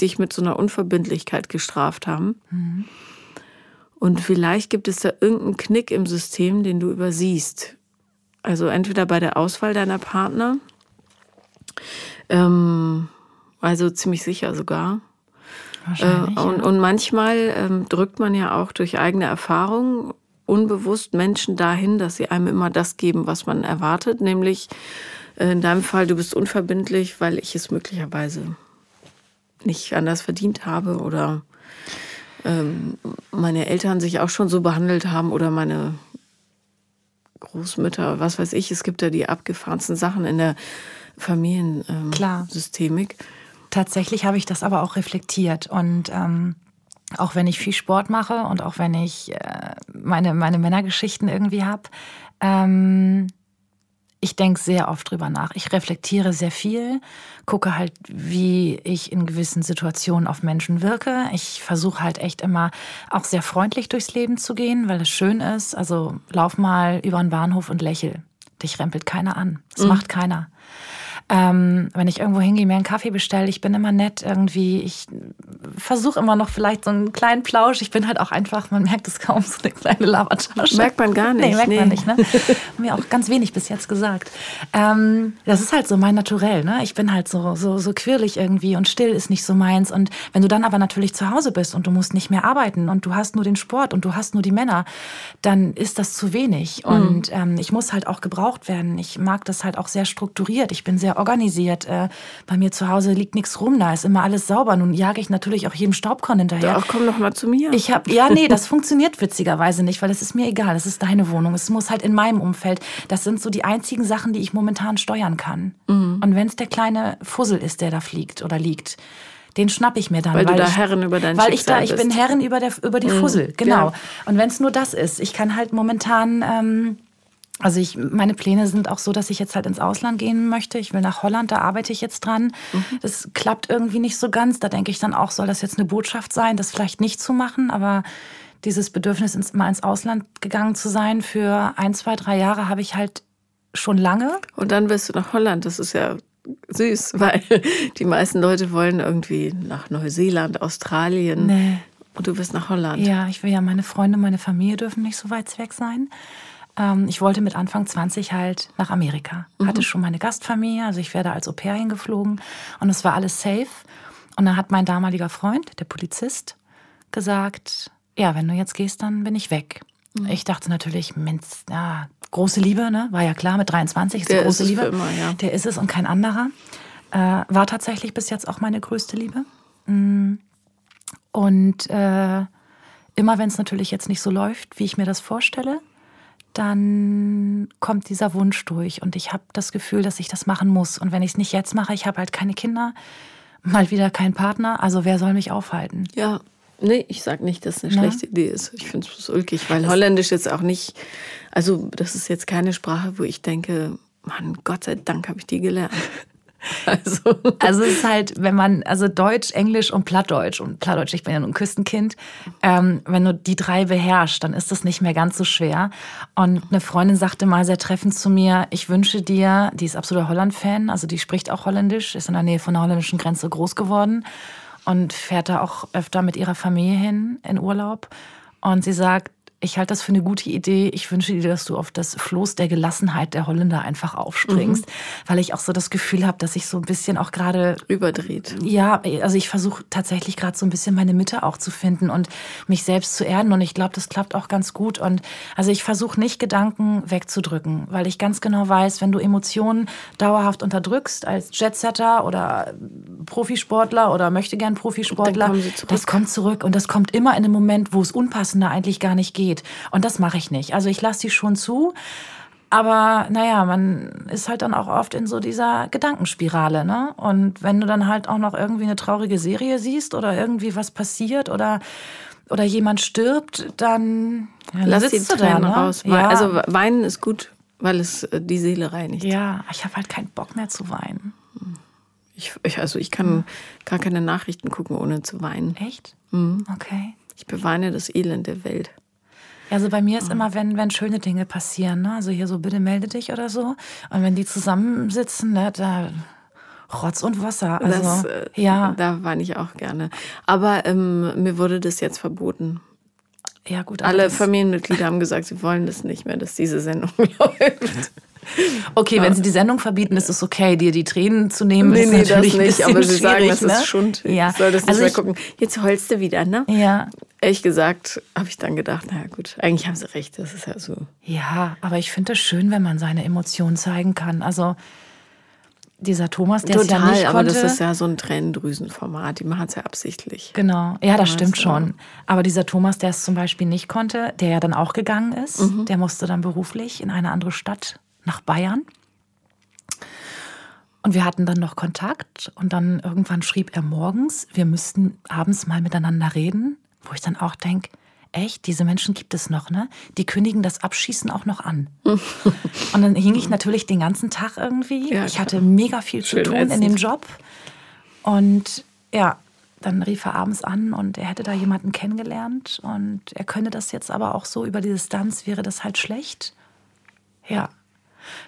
dich mit so einer Unverbindlichkeit gestraft haben. Mhm. Und vielleicht gibt es da irgendeinen Knick im System, den du übersiehst. Also entweder bei der Auswahl deiner Partner, ähm, also ziemlich sicher sogar. Äh, und, ja. und, manchmal ähm, drückt man ja auch durch eigene Erfahrung unbewusst Menschen dahin, dass sie einem immer das geben, was man erwartet. Nämlich äh, in deinem Fall, du bist unverbindlich, weil ich es möglicherweise nicht anders verdient habe oder ähm, meine Eltern sich auch schon so behandelt haben oder meine Großmütter, was weiß ich. Es gibt ja die abgefahrensten Sachen in der Familiensystemik. Tatsächlich habe ich das aber auch reflektiert und ähm, auch wenn ich viel Sport mache und auch wenn ich äh, meine, meine Männergeschichten irgendwie habe, ähm, ich denke sehr oft drüber nach. Ich reflektiere sehr viel, gucke halt, wie ich in gewissen Situationen auf Menschen wirke. Ich versuche halt echt immer auch sehr freundlich durchs Leben zu gehen, weil es schön ist. Also lauf mal über einen Bahnhof und lächel. Dich rempelt keiner an. Das mhm. macht keiner. Ähm, wenn ich irgendwo hingehe, mir einen Kaffee bestelle, ich bin immer nett irgendwie. Ich versuche immer noch vielleicht so einen kleinen Plausch. Ich bin halt auch einfach, man merkt es kaum, so eine kleine Lavatasche. Merkt man gar nicht. Nee, merkt nee. man nicht. Ne? mir auch ganz wenig bis jetzt gesagt. Ähm, das ist halt so mein Naturell. Ne? Ich bin halt so, so, so quirlig irgendwie und still ist nicht so meins. Und wenn du dann aber natürlich zu Hause bist und du musst nicht mehr arbeiten und du hast nur den Sport und du hast nur die Männer, dann ist das zu wenig. Mhm. Und ähm, ich muss halt auch gebraucht werden. Ich mag das halt auch sehr strukturiert. Ich bin sehr organisiert. Äh, bei mir zu Hause liegt nichts rum, da ist immer alles sauber. Nun jage ich natürlich auch jedem Staubkorn hinterher. Doch, komm doch mal zu mir. Ich habe ja, nee, das funktioniert witzigerweise nicht, weil es ist mir egal. Es ist deine Wohnung. Es muss halt in meinem Umfeld. Das sind so die einzigen Sachen, die ich momentan steuern kann. Mhm. Und wenn es der kleine Fussel ist, der da fliegt oder liegt, den schnapp ich mir dann. Weil, weil du da ich, Herrin über dein Weil ich da, ich bin Herrin über, der, über die mhm. Fussel, genau. Ja. Und wenn es nur das ist, ich kann halt momentan ähm, also ich, meine Pläne sind auch so, dass ich jetzt halt ins Ausland gehen möchte. Ich will nach Holland, da arbeite ich jetzt dran. Mhm. Das klappt irgendwie nicht so ganz. Da denke ich dann auch, soll das jetzt eine Botschaft sein, das vielleicht nicht zu machen. Aber dieses Bedürfnis, ins, mal ins Ausland gegangen zu sein für ein, zwei, drei Jahre, habe ich halt schon lange. Und dann wirst du nach Holland. Das ist ja süß, [laughs] weil die meisten Leute wollen irgendwie nach Neuseeland, Australien. Nee. Und du wirst nach Holland. Ja, ich will ja, meine Freunde, meine Familie dürfen nicht so weit weg sein. Ähm, ich wollte mit Anfang 20 halt nach Amerika. Mhm. Hatte schon meine Gastfamilie, also ich werde als Au pair hingeflogen und es war alles safe. Und dann hat mein damaliger Freund, der Polizist, gesagt, ja, wenn du jetzt gehst, dann bin ich weg. Mhm. Ich dachte natürlich, Mensch, ja, große Liebe, ne? War ja klar, mit 23 ist der die große ist Liebe. Immer, ja. Der ist es und kein anderer. Äh, war tatsächlich bis jetzt auch meine größte Liebe. Mm. Und äh, immer wenn es natürlich jetzt nicht so läuft, wie ich mir das vorstelle, dann kommt dieser Wunsch durch und ich habe das Gefühl, dass ich das machen muss. Und wenn ich es nicht jetzt mache, ich habe halt keine Kinder, mal wieder keinen Partner, also wer soll mich aufhalten? Ja, nee, ich sage nicht, dass es eine Na? schlechte Idee ist. Ich finde es ulkig, weil Holländisch jetzt auch nicht, also das ist jetzt keine Sprache, wo ich denke, Mann, Gott sei Dank habe ich die gelernt. [laughs] [laughs] Also. also es ist halt, wenn man, also Deutsch, Englisch und Plattdeutsch und Plattdeutsch, ich bin ja nur ein Küstenkind, ähm, wenn du die drei beherrschst, dann ist das nicht mehr ganz so schwer. Und eine Freundin sagte mal sehr treffend zu mir, ich wünsche dir, die ist absoluter Holland-Fan, also die spricht auch Holländisch, ist in der Nähe von der holländischen Grenze groß geworden und fährt da auch öfter mit ihrer Familie hin in Urlaub. Und sie sagt, ich halte das für eine gute Idee. Ich wünsche dir, dass du auf das Floß der Gelassenheit der Holländer einfach aufspringst, mhm. weil ich auch so das Gefühl habe, dass ich so ein bisschen auch gerade überdreht. Ja, also ich versuche tatsächlich gerade so ein bisschen meine Mitte auch zu finden und mich selbst zu erden und ich glaube, das klappt auch ganz gut und also ich versuche nicht Gedanken wegzudrücken, weil ich ganz genau weiß, wenn du Emotionen dauerhaft unterdrückst als Jetsetter oder Profisportler oder möchte gern Profisportler, das kommt zurück und das kommt immer in einem Moment, wo es unpassender eigentlich gar nicht geht geht. Und das mache ich nicht. Also ich lasse die schon zu. Aber naja, man ist halt dann auch oft in so dieser Gedankenspirale, ne? Und wenn du dann halt auch noch irgendwie eine traurige Serie siehst oder irgendwie was passiert oder, oder jemand stirbt, dann ja, lass die Tränen da, ne? raus. Ja. Also weinen ist gut. weil es äh, die Seele reinigt. Ja, ich habe halt keinen Bock mehr zu weinen. Ich, ich, also ich kann gar keine Nachrichten gucken, ohne zu weinen. Echt? Mhm. Okay. Ich beweine das Elend der Welt. Also bei mir ist immer, wenn, wenn schöne Dinge passieren, ne? also hier so, bitte melde dich oder so. Und wenn die zusammensitzen, ne, da Rotz und Wasser. Also, das, äh, ja. Da weine ich auch gerne. Aber ähm, mir wurde das jetzt verboten. Ja, gut. Alle Familienmitglieder haben gesagt, sie wollen das nicht mehr, dass diese Sendung [laughs] läuft. Okay, wenn sie die Sendung verbieten, ist es okay, dir die Tränen zu nehmen. Nee, ist nee, das natürlich ein nicht. Aber sie sagen, das ist ne? Schund. Ja. Soll das nicht also mehr gucken. Jetzt heulst du wieder, ne? Ja, Ehrlich gesagt, habe ich dann gedacht, na gut, eigentlich haben sie recht. Das ist ja so. ja, aber ich finde es schön, wenn man seine Emotionen zeigen kann. Also dieser Thomas, der es ja Total, nicht aber konnte. das ist ja so ein Tränendrüsenformat. Die machen es ja absichtlich. Genau, ja, das stimmt du. schon. Aber dieser Thomas, der es zum Beispiel nicht konnte, der ja dann auch gegangen ist, Mhm. der musste dann beruflich in eine andere Stadt nach Bayern. Und wir hatten dann noch Kontakt und dann irgendwann schrieb er morgens, wir müssten abends mal miteinander reden, wo ich dann auch denke, echt, diese Menschen gibt es noch, ne? Die kündigen das Abschießen auch noch an. [laughs] und dann hing ich natürlich den ganzen Tag irgendwie. Ja, ich hatte mega viel zu tun in ätzend. dem Job. Und ja, dann rief er abends an und er hätte da jemanden kennengelernt und er könne das jetzt aber auch so über die Distanz, wäre das halt schlecht. Ja.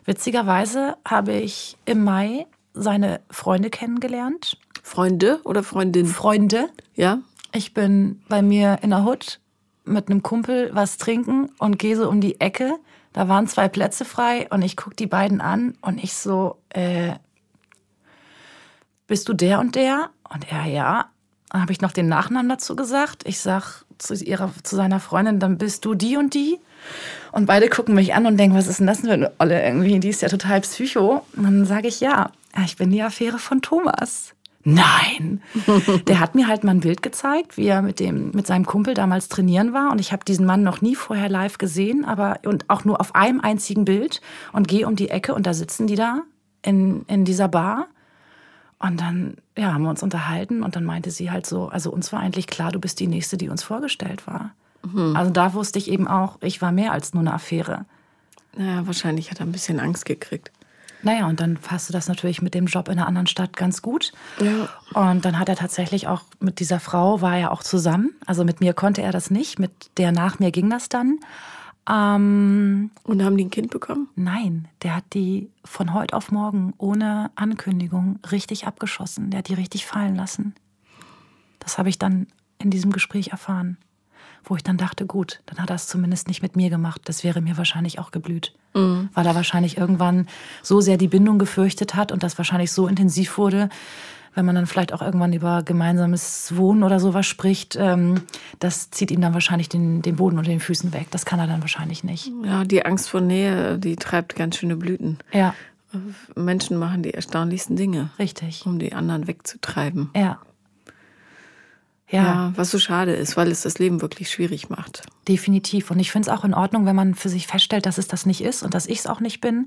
Witzigerweise habe ich im Mai seine Freunde kennengelernt. Freunde oder Freundin? Freunde. Ja? Ich bin bei mir in der Hut mit einem Kumpel was trinken und gehe so um die Ecke. Da waren zwei Plätze frei und ich gucke die beiden an und ich so, äh, bist du der und der? Und er, ja. Dann habe ich noch den Nachnamen dazu gesagt. Ich sag zu, ihrer, zu seiner Freundin, dann bist du die und die. Und beide gucken mich an und denken, was ist denn das denn für eine Olle irgendwie? Die ist ja total psycho. Und dann sage ich, ja, ja, ich bin die Affäre von Thomas. Nein. [laughs] Der hat mir halt mal ein Bild gezeigt, wie er mit, dem, mit seinem Kumpel damals trainieren war. Und ich habe diesen Mann noch nie vorher live gesehen, aber und auch nur auf einem einzigen Bild. Und gehe um die Ecke und da sitzen die da in, in dieser Bar. Und dann ja, haben wir uns unterhalten und dann meinte sie halt so, also uns war eigentlich klar, du bist die Nächste, die uns vorgestellt war. Also da wusste ich eben auch, ich war mehr als nur eine Affäre. Naja, wahrscheinlich hat er ein bisschen Angst gekriegt. Naja, und dann passte das natürlich mit dem Job in einer anderen Stadt ganz gut. Ja. Und dann hat er tatsächlich auch mit dieser Frau, war er auch zusammen. Also mit mir konnte er das nicht, mit der nach mir ging das dann. Ähm, Und haben die ein Kind bekommen? nein, der hat die von heute auf morgen ohne Ankündigung richtig abgeschossen. Der hat die richtig fallen lassen. Das habe ich dann in diesem Gespräch erfahren. Wo ich dann dachte, gut, dann hat er es zumindest nicht mit mir gemacht. Das wäre mir wahrscheinlich auch geblüht. Weil er wahrscheinlich irgendwann so sehr die Bindung gefürchtet hat und das wahrscheinlich so intensiv wurde, wenn man dann vielleicht auch irgendwann über gemeinsames Wohnen oder sowas spricht, ähm, das zieht ihm dann wahrscheinlich den, den Boden unter den Füßen weg. Das kann er dann wahrscheinlich nicht. Ja, die Angst vor Nähe, die treibt ganz schöne Blüten. Ja, Menschen machen die erstaunlichsten Dinge, richtig. um die anderen wegzutreiben. Ja. Ja, Ja, was so schade ist, weil es das Leben wirklich schwierig macht. definitiv. Und ich finde es auch in Ordnung, wenn man für sich feststellt, dass es das nicht ist und dass ich es auch nicht bin.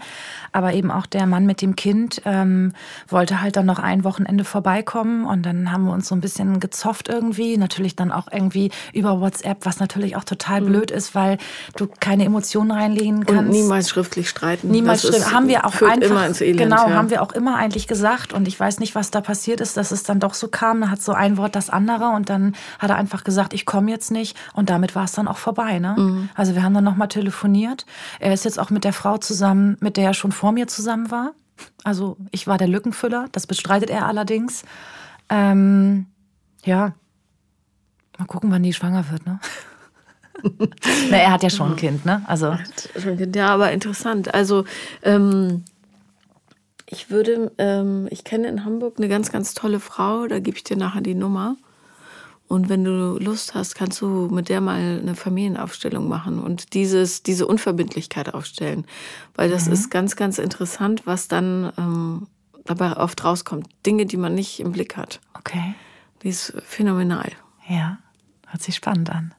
Aber eben auch der Mann mit dem Kind ähm, wollte halt dann noch ein Wochenende vorbeikommen und dann haben wir uns so ein bisschen gezofft irgendwie. Natürlich dann auch irgendwie über WhatsApp, was natürlich auch total blöd ist, weil du keine Emotionen reinlegen kannst. Und niemals schriftlich streiten. Niemals stimmt. Haben wir auch einfach, immer ins Elend. genau, ja. haben wir auch immer eigentlich gesagt. Und ich weiß nicht, was da passiert ist, dass es dann doch so kam. Da hat so ein Wort das andere und dann hat er einfach gesagt, ich komme jetzt nicht. Und damit war es dann auch vorbei. Ne? Mhm. Also wir haben dann nochmal telefoniert. Er ist jetzt auch mit der Frau zusammen, mit der er schon vor mir zusammen war. Also ich war der Lückenfüller, das bestreitet er allerdings. Ähm, ja, mal gucken, wann die schwanger wird. Ne? [laughs] Na, er hat ja schon ein Kind, ne? Also Ja, aber interessant. Also ähm, ich würde, ähm, ich kenne in Hamburg eine ganz, ganz tolle Frau, da gebe ich dir nachher die Nummer. Und wenn du Lust hast, kannst du mit der mal eine Familienaufstellung machen und dieses, diese Unverbindlichkeit aufstellen. Weil das ist ganz, ganz interessant, was dann ähm, dabei oft rauskommt. Dinge, die man nicht im Blick hat. okay. Die ist phänomenal. Ja, hört sich spannend an.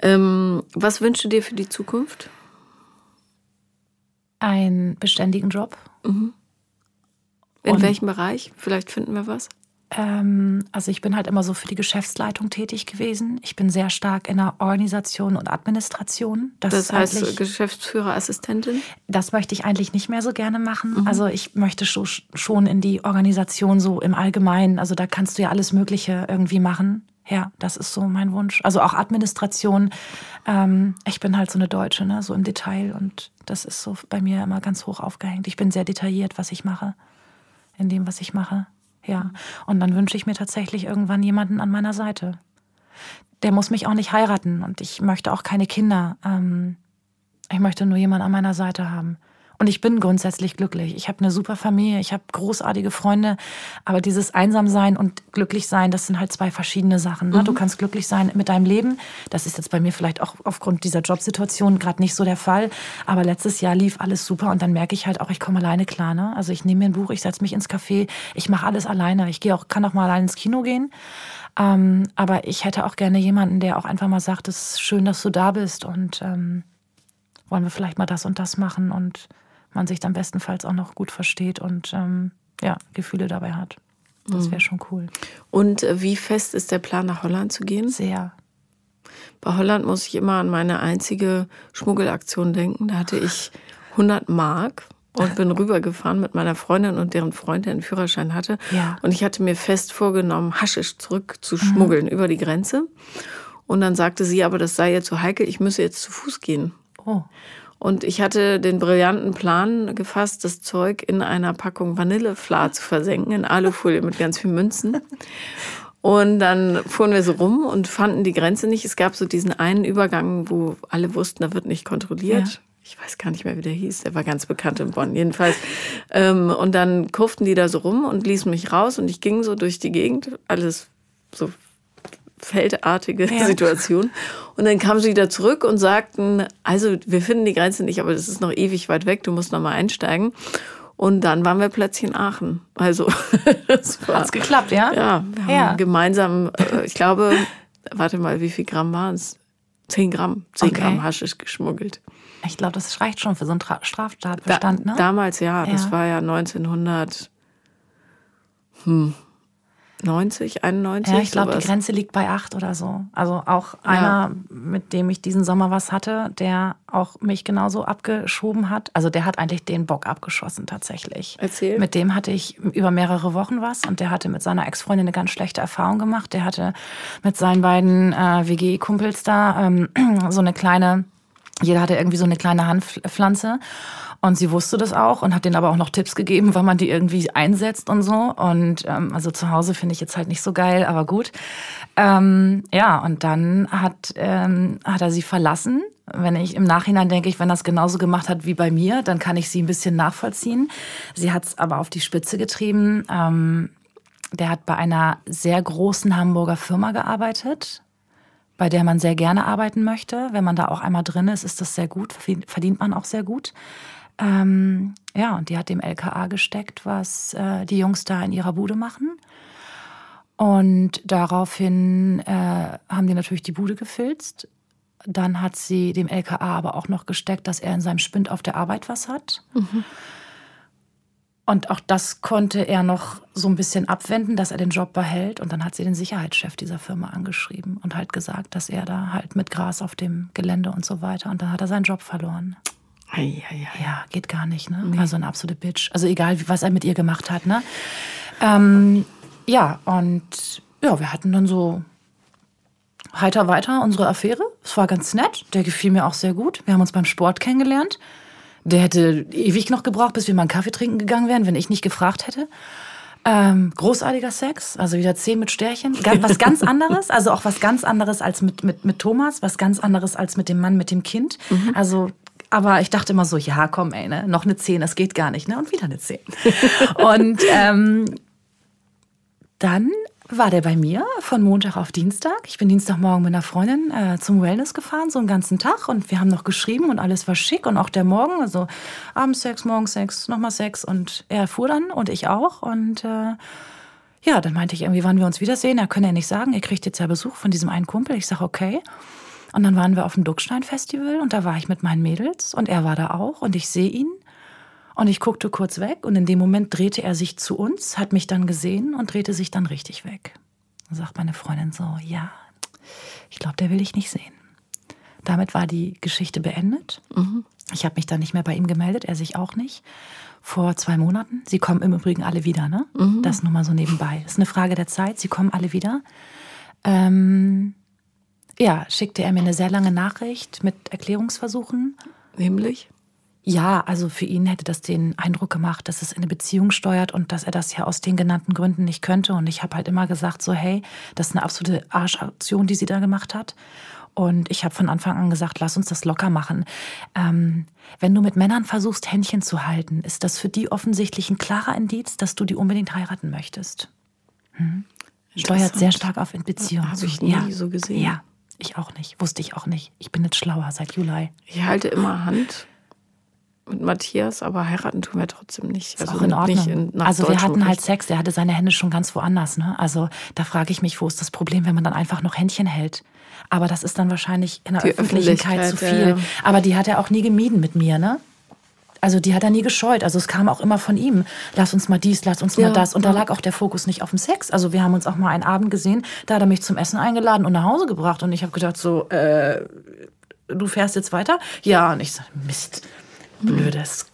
Ähm, was wünschst du dir für die Zukunft? Einen beständigen Job. In Und- welchem Bereich? Vielleicht finden wir was. Ähm, also ich bin halt immer so für die Geschäftsleitung tätig gewesen. Ich bin sehr stark in der Organisation und Administration. Das, das heißt Geschäftsführerassistentin? Das möchte ich eigentlich nicht mehr so gerne machen. Mhm. Also ich möchte schon in die Organisation so im Allgemeinen. Also da kannst du ja alles Mögliche irgendwie machen. Ja, das ist so mein Wunsch. Also auch Administration. Ähm, ich bin halt so eine Deutsche, ne? so im Detail. Und das ist so bei mir immer ganz hoch aufgehängt. Ich bin sehr detailliert, was ich mache. In dem, was ich mache. Ja. Und dann wünsche ich mir tatsächlich irgendwann jemanden an meiner Seite. Der muss mich auch nicht heiraten und ich möchte auch keine Kinder. Ähm, ich möchte nur jemanden an meiner Seite haben. Und ich bin grundsätzlich glücklich. Ich habe eine super Familie, ich habe großartige Freunde, aber dieses Einsamsein und Glücklichsein, das sind halt zwei verschiedene Sachen. Ne? Mhm. Du kannst glücklich sein mit deinem Leben. Das ist jetzt bei mir vielleicht auch aufgrund dieser Jobsituation gerade nicht so der Fall. Aber letztes Jahr lief alles super und dann merke ich halt auch, ich komme alleine klar. Ne? Also ich nehme mir ein Buch, ich setze mich ins Café, ich mache alles alleine. Ich gehe auch, kann auch mal allein ins Kino gehen. Ähm, aber ich hätte auch gerne jemanden, der auch einfach mal sagt, es ist schön, dass du da bist und ähm, wollen wir vielleicht mal das und das machen und man sich dann bestenfalls auch noch gut versteht und ähm, ja, Gefühle dabei hat. Das mhm. wäre schon cool. Und äh, wie fest ist der Plan, nach Holland zu gehen? Sehr. Bei Holland muss ich immer an meine einzige Schmuggelaktion denken. Da hatte ich 100 Mark und bin [laughs] rübergefahren mit meiner Freundin und deren Freund, der einen Führerschein hatte. Ja. Und ich hatte mir fest vorgenommen, Haschisch zurück zu mhm. schmuggeln mhm. über die Grenze. Und dann sagte sie, aber das sei jetzt zu so heikel, ich müsse jetzt zu Fuß gehen. Oh. Und ich hatte den brillanten Plan gefasst, das Zeug in einer Packung Vanillefla zu versenken, in Alufolie mit ganz vielen Münzen. Und dann fuhren wir so rum und fanden die Grenze nicht. Es gab so diesen einen Übergang, wo alle wussten, da wird nicht kontrolliert. Ja. Ich weiß gar nicht mehr, wie der hieß. Der war ganz bekannt in Bonn, jedenfalls. Ähm, und dann kurften die da so rum und ließen mich raus. Und ich ging so durch die Gegend, alles so feldartige ja. Situation. Und dann kamen sie wieder zurück und sagten, also wir finden die Grenze nicht, aber das ist noch ewig weit weg, du musst noch mal einsteigen. Und dann waren wir plötzlich in Aachen. Also [laughs] das war, hat's geklappt, ja? Ja, wir haben ja. gemeinsam, äh, ich glaube, warte mal, wie viel Gramm waren es? Zehn Gramm, zehn okay. Gramm Haschisch geschmuggelt. Ich glaube, das reicht schon für so einen Straftatbestand, da, ne? Damals ja, ja, das war ja 1900. Hm, 90, 91? Ja, ich glaube, die Grenze liegt bei 8 oder so. Also auch einer, ja. mit dem ich diesen Sommer was hatte, der auch mich genauso abgeschoben hat. Also der hat eigentlich den Bock abgeschossen tatsächlich. Erzähl. Mit dem hatte ich über mehrere Wochen was und der hatte mit seiner Ex-Freundin eine ganz schlechte Erfahrung gemacht. Der hatte mit seinen beiden äh, WG-Kumpels da ähm, [clears throat] so eine kleine, jeder hatte irgendwie so eine kleine Handpflanze. Und sie wusste das auch und hat denen aber auch noch Tipps gegeben, wann man die irgendwie einsetzt und so. Und ähm, also zu Hause finde ich jetzt halt nicht so geil, aber gut. Ähm, ja, und dann hat, ähm, hat er sie verlassen. Wenn ich im Nachhinein denke ich, wenn es genauso gemacht hat wie bei mir, dann kann ich sie ein bisschen nachvollziehen. Sie hat es aber auf die Spitze getrieben. Ähm, der hat bei einer sehr großen Hamburger Firma gearbeitet, bei der man sehr gerne arbeiten möchte. Wenn man da auch einmal drin ist, ist das sehr gut, verdient man auch sehr gut. Ähm, ja, und die hat dem LKA gesteckt, was äh, die Jungs da in ihrer Bude machen. Und daraufhin äh, haben die natürlich die Bude gefilzt. Dann hat sie dem LKA aber auch noch gesteckt, dass er in seinem Spind auf der Arbeit was hat. Mhm. Und auch das konnte er noch so ein bisschen abwenden, dass er den Job behält. Und dann hat sie den Sicherheitschef dieser Firma angeschrieben und halt gesagt, dass er da halt mit Gras auf dem Gelände und so weiter. Und dann hat er seinen Job verloren. Ei, ei, ei. Ja, geht gar nicht, ne? Nee. Also eine absolute Bitch. Also egal, was er mit ihr gemacht hat, ne? Ähm, ja, und ja, wir hatten dann so heiter weiter unsere Affäre. Es war ganz nett. Der gefiel mir auch sehr gut. Wir haben uns beim Sport kennengelernt. Der hätte ewig noch gebraucht, bis wir mal einen Kaffee trinken gegangen wären, wenn ich nicht gefragt hätte. Ähm, großartiger Sex, also wieder zehn mit Stärchen. Was ganz anderes, also auch was ganz anderes als mit, mit, mit Thomas, was ganz anderes als mit dem Mann, mit dem Kind. Mhm. Also aber ich dachte immer so, ja, komm, ey, ne? noch eine 10, das geht gar nicht, ne? Und wieder eine 10. [laughs] und ähm, dann war der bei mir von Montag auf Dienstag. Ich bin Dienstagmorgen mit einer Freundin äh, zum Wellness gefahren, so einen ganzen Tag. Und wir haben noch geschrieben und alles war schick. Und auch der Morgen, also abends Sex, morgens Sex, nochmal Sex. Und er fuhr dann und ich auch. Und äh, ja, dann meinte ich irgendwie, wann wir uns wiedersehen. Er könne ja nicht sagen, er kriegt jetzt ja Besuch von diesem einen Kumpel. Ich sage, okay. Und dann waren wir auf dem Duckstein-Festival und da war ich mit meinen Mädels und er war da auch und ich sehe ihn. Und ich guckte kurz weg und in dem Moment drehte er sich zu uns, hat mich dann gesehen und drehte sich dann richtig weg. Dann sagt meine Freundin so, ja, ich glaube, der will ich nicht sehen. Damit war die Geschichte beendet. Mhm. Ich habe mich dann nicht mehr bei ihm gemeldet, er sich auch nicht. Vor zwei Monaten. Sie kommen im Übrigen alle wieder, ne? Mhm. Das nur mal so nebenbei. Ist eine Frage der Zeit. Sie kommen alle wieder. Ähm, ja, schickte er mir eine sehr lange Nachricht mit Erklärungsversuchen. Nämlich? Ja, also für ihn hätte das den Eindruck gemacht, dass es in eine Beziehung steuert und dass er das ja aus den genannten Gründen nicht könnte. Und ich habe halt immer gesagt, so hey, das ist eine absolute Arschaktion, die sie da gemacht hat. Und ich habe von Anfang an gesagt, lass uns das locker machen. Ähm, wenn du mit Männern versuchst, Händchen zu halten, ist das für die offensichtlich ein klarer Indiz, dass du die unbedingt heiraten möchtest. Hm? Steuert sehr stark auf Beziehungen. Habe ich nie ja. so gesehen. Ja, ich auch nicht. Wusste ich auch nicht. Ich bin jetzt schlauer seit Juli. Ich halte immer Hand mit Matthias, aber heiraten tun wir trotzdem nicht. Ist also auch in Ordnung. In, also wir hatten halt Sex, er hatte seine Hände schon ganz woanders. Ne? Also da frage ich mich, wo ist das Problem, wenn man dann einfach noch Händchen hält? Aber das ist dann wahrscheinlich in der Öffentlichkeit, Öffentlichkeit zu viel. Ja. Aber die hat er auch nie gemieden mit mir, ne? Also die hat er nie gescheut. Also es kam auch immer von ihm. Lass uns mal dies, lass uns ja, mal das. Und da lag auch der Fokus nicht auf dem Sex. Also wir haben uns auch mal einen Abend gesehen, da hat er mich zum Essen eingeladen und nach Hause gebracht. Und ich habe gedacht so, äh, du fährst jetzt weiter? Ja. Und ich sage, Mist, blödes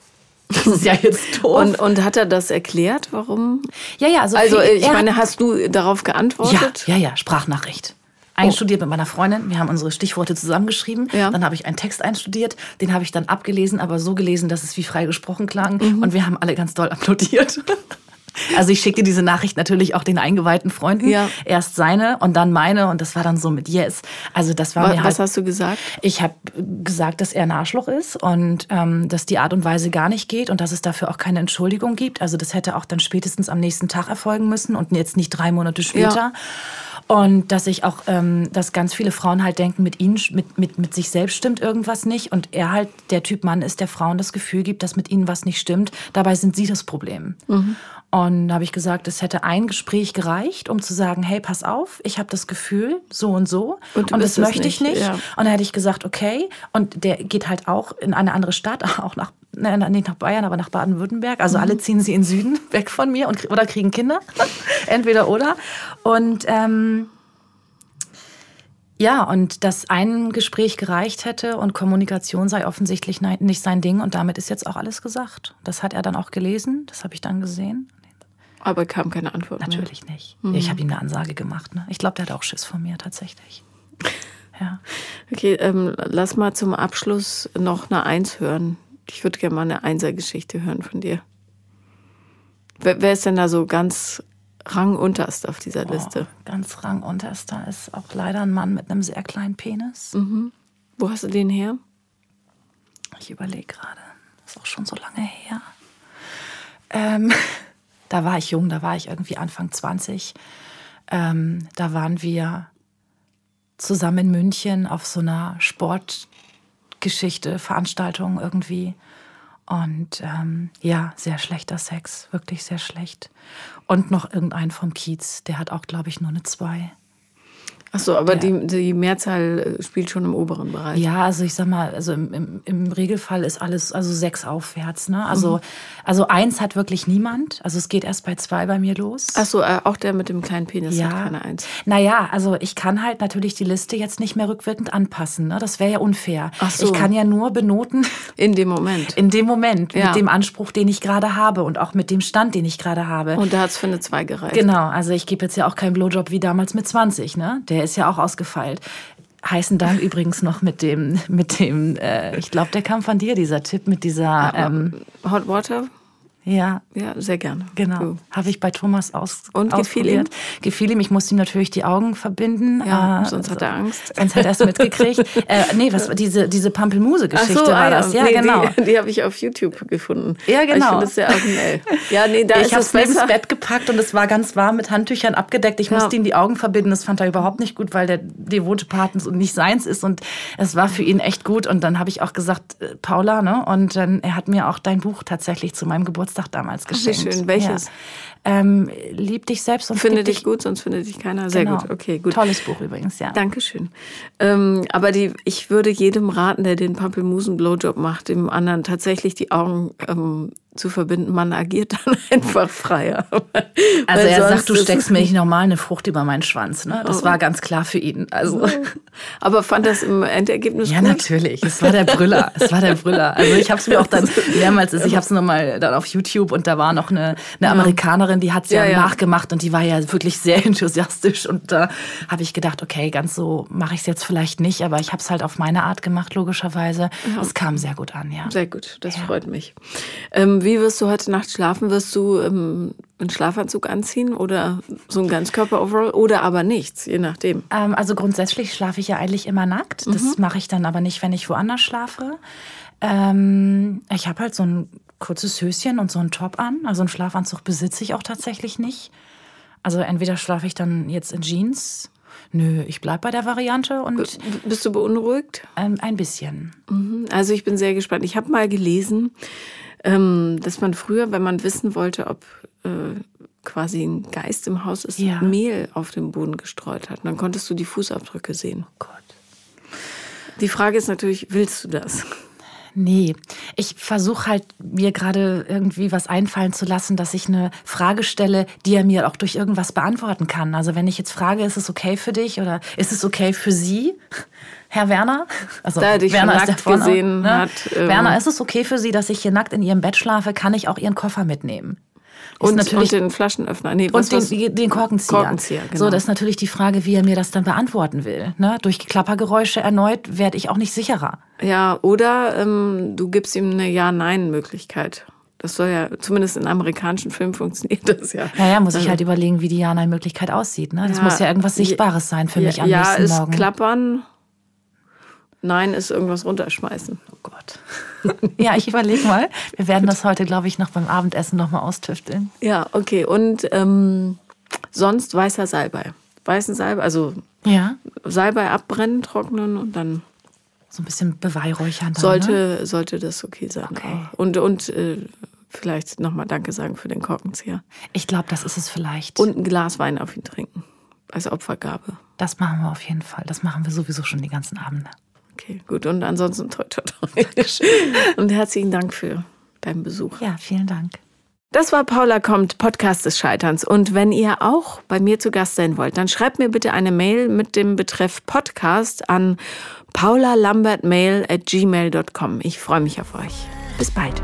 das ist ja [laughs] jetzt doof. Und, und hat er das erklärt, warum? Ja, ja. Also, also ich meine, hast du darauf geantwortet? Ja, ja, ja, Sprachnachricht einstudiert oh. mit meiner Freundin. Wir haben unsere Stichworte zusammengeschrieben. Ja. Dann habe ich einen Text einstudiert. Den habe ich dann abgelesen, aber so gelesen, dass es wie frei gesprochen klang. Mhm. Und wir haben alle ganz doll applaudiert. [laughs] Also ich schickte diese Nachricht natürlich auch den eingeweihten Freunden. Ja. Erst seine und dann meine und das war dann so mit Yes. Also das war was, mir halt, Was hast du gesagt? Ich habe gesagt, dass er ein Arschloch ist und ähm, dass die Art und Weise gar nicht geht und dass es dafür auch keine Entschuldigung gibt. Also das hätte auch dann spätestens am nächsten Tag erfolgen müssen und jetzt nicht drei Monate später. Ja. Und dass ich auch, ähm, dass ganz viele Frauen halt denken, mit ihnen, mit, mit, mit sich selbst stimmt irgendwas nicht. Und er halt der Typ Mann ist, der Frauen das Gefühl gibt, dass mit ihnen was nicht stimmt. Dabei sind sie das Problem. Mhm. Und da habe ich gesagt, es hätte ein Gespräch gereicht, um zu sagen, hey, pass auf, ich habe das Gefühl, so und so. Und, und das möchte nicht. ich nicht. Ja. Und dann hätte ich gesagt, okay. Und der geht halt auch in eine andere Stadt, [laughs] auch nach, ne, nicht nach Bayern, aber nach Baden-Württemberg. Also mhm. alle ziehen sie in den Süden [laughs] weg von mir und, oder kriegen Kinder. [laughs] Entweder oder. Und ähm, ja, und dass ein Gespräch gereicht hätte und Kommunikation sei offensichtlich nicht sein Ding und damit ist jetzt auch alles gesagt. Das hat er dann auch gelesen, das habe ich dann gesehen. Aber kam keine Antwort. Natürlich mehr. nicht. Mhm. Ich habe ihm eine Ansage gemacht. Ne? Ich glaube, der hat auch Schiss von mir tatsächlich. [laughs] Ja. Okay, ähm, lass mal zum Abschluss noch eine Eins hören. Ich würde gerne mal eine Einser-Geschichte hören von dir. Wer, wer, ist denn da so ganz rangunterst auf dieser Liste? Oh, ganz rangunterster ist auch leider ein Mann mit einem sehr kleinen Penis. Mhm. Wo hast du den her? Ich überlege gerade. Ist auch schon so lange her. Ähm, [laughs] da war ich jung, da war ich irgendwie Anfang 20. Ähm, da waren wir zusammen in München auf so einer Sportgeschichte, Veranstaltung irgendwie. Und ähm, ja, sehr schlechter Sex, wirklich sehr schlecht. Und noch irgendein vom Kiez, der hat auch, glaube ich, nur eine 2. Ach so, aber die, die Mehrzahl äh, spielt schon im oberen Bereich. Ja, also ich sag mal, also im, im, im Regelfall ist alles also sechs aufwärts. Ne? Also, mhm. also eins hat wirklich niemand. Also es geht erst bei zwei bei mir los. Ach so, äh, auch der mit dem kleinen Penis ja. hat keine Eins. Naja, also ich kann halt natürlich die Liste jetzt nicht mehr rückwirkend anpassen. Ne? Das wäre ja unfair. Ach so. Ich kann ja nur benoten. [laughs] In dem Moment. In dem Moment, ja. mit dem Anspruch, den ich gerade habe und auch mit dem Stand, den ich gerade habe. Und da hat es für eine Zwei gereicht. Genau, also ich gebe jetzt ja auch keinen Blowjob wie damals mit 20. Ne? Der ist ja auch ausgefeilt. Heißen Dank übrigens noch mit dem, mit dem, äh, ich glaube, der kam von dir, dieser Tipp mit dieser ähm, Hot Water. Ja. Ja, sehr gerne. Genau. Cool. Habe ich bei Thomas aus Und gefiel ihm? Gefiel ihm. Ich musste ihm natürlich die Augen verbinden. Ja, äh, sonst hat er Angst. Sonst hat er es mitgekriegt. [laughs] äh, nee, was diese, diese Pampelmuse-Geschichte so, war ah, das. Ja, nee, genau. Die, [laughs] die habe ich auf YouTube gefunden. Ja, genau. Ich finde das sehr originell. Ja, nee, da [laughs] ich habe es neben das Bett gepackt und es war ganz warm mit Handtüchern abgedeckt. Ich ja. musste ihm die Augen verbinden. Das fand er überhaupt nicht gut, weil der devote Part nicht seins ist. Und es war für ihn echt gut. Und dann habe ich auch gesagt, äh, Paula, ne? Und dann, er hat mir auch dein Buch tatsächlich zu meinem Geburtstag damals geschenkt geschenkt. schön. Welches? Ja. Ähm, lieb dich selbst und finde dich gut, sonst findet dich keiner. Sehr genau. gut. Okay, gut. Tolles Buch übrigens, ja. Dankeschön. Ähm, aber die, ich würde jedem raten, der den Pampelmusen-Blowjob macht, dem anderen tatsächlich die Augen ähm, zu verbinden. Man agiert dann [laughs] einfach freier. Also er sagt, du steckst mir nicht normal eine Frucht über meinen Schwanz. Ne? Das oh. war ganz klar für ihn. Also. Aber fand das im Endergebnis ja, gut? Ja, natürlich. Es war der Brüller. Es war der Brüller. Also ich habe es mir auch dann [laughs] mehrmals, ich habe es nochmal dann auf YouTube und da war noch eine, eine Amerikanerin, die hat es ja, ja, nachgemacht und die war ja wirklich sehr [laughs] enthusiastisch und da habe ich gedacht, okay, ganz so mache ich es jetzt vielleicht nicht, aber ich habe es halt auf meine Art gemacht, logischerweise. Es kam sehr gut an, ja. Sehr gut, das freut mich. Ähm, wie wirst du heute Nacht schlafen? Wirst du ähm, einen Schlafanzug anziehen oder so ein Ganzkörper-Overall oder aber nichts, je nachdem? Ähm, also grundsätzlich schlafe ich ja eigentlich immer nackt. Das mhm. mache ich dann aber nicht, wenn ich woanders schlafe. Ähm, ich habe halt so ein kurzes Höschen und so einen Top an. Also einen Schlafanzug besitze ich auch tatsächlich nicht. Also entweder schlafe ich dann jetzt in Jeans. Nö, ich bleibe bei der Variante und. Bist du beunruhigt? Ähm, ein bisschen. Mhm. Also ich bin sehr gespannt. Ich habe mal gelesen, ähm, dass man früher, wenn man wissen wollte, ob äh, quasi ein Geist im Haus ist, ja. Mehl auf dem Boden gestreut hat. Und dann konntest du die Fußabdrücke sehen. Oh Gott. Die Frage ist natürlich, willst du das? Nee, ich versuche halt mir gerade irgendwie was einfallen zu lassen, dass ich eine Frage stelle, die er mir auch durch irgendwas beantworten kann. Also wenn ich jetzt frage, ist es okay für dich oder ist es okay für Sie, [laughs] Herr Werner? Also da dich Werner ist der Vorne, gesehen ne? hat. Ähm Werner, ist es okay für Sie, dass ich hier nackt in Ihrem Bett schlafe? Kann ich auch Ihren Koffer mitnehmen? Und, natürlich, und den Flaschenöffner. Nee, und den, den Korkenzieher. Korkenzieher genau. So, das ist natürlich die Frage, wie er mir das dann beantworten will. Ne? Durch Klappergeräusche erneut werde ich auch nicht sicherer. Ja, oder ähm, du gibst ihm eine Ja-Nein-Möglichkeit. Das soll ja, zumindest in amerikanischen Filmen funktioniert [laughs] das ja. Naja, muss ich also halt überlegen, wie die Ja-Nein-Möglichkeit aussieht. Ne? Das ja, muss ja irgendwas Sichtbares sein für mich ja, am nächsten ja, ist Morgen. Klappern, Nein ist irgendwas runterschmeißen. Oh Gott. Ja, ich überlege mal. Wir werden das heute, glaube ich, noch beim Abendessen noch mal austüfteln. Ja, okay. Und ähm, sonst weißer Salbei. Weißen Salbei, also ja. Salbei abbrennen, trocknen und dann so ein bisschen beweihräuchern. Dann, sollte, ne? sollte das okay sein. Okay. Und, und äh, vielleicht nochmal Danke sagen für den Korkenzieher. Ich glaube, das ist es vielleicht. Und ein Glas Wein auf ihn trinken. Als Opfergabe. Das machen wir auf jeden Fall. Das machen wir sowieso schon die ganzen Abende. Okay, gut. Und ansonsten toi, toi, toi. Und herzlichen Dank für deinen Besuch. Ja, vielen Dank. Das war Paula kommt, Podcast des Scheiterns. Und wenn ihr auch bei mir zu Gast sein wollt, dann schreibt mir bitte eine Mail mit dem Betreff Podcast an paulalambertmail at gmail.com. Ich freue mich auf euch. Bis bald.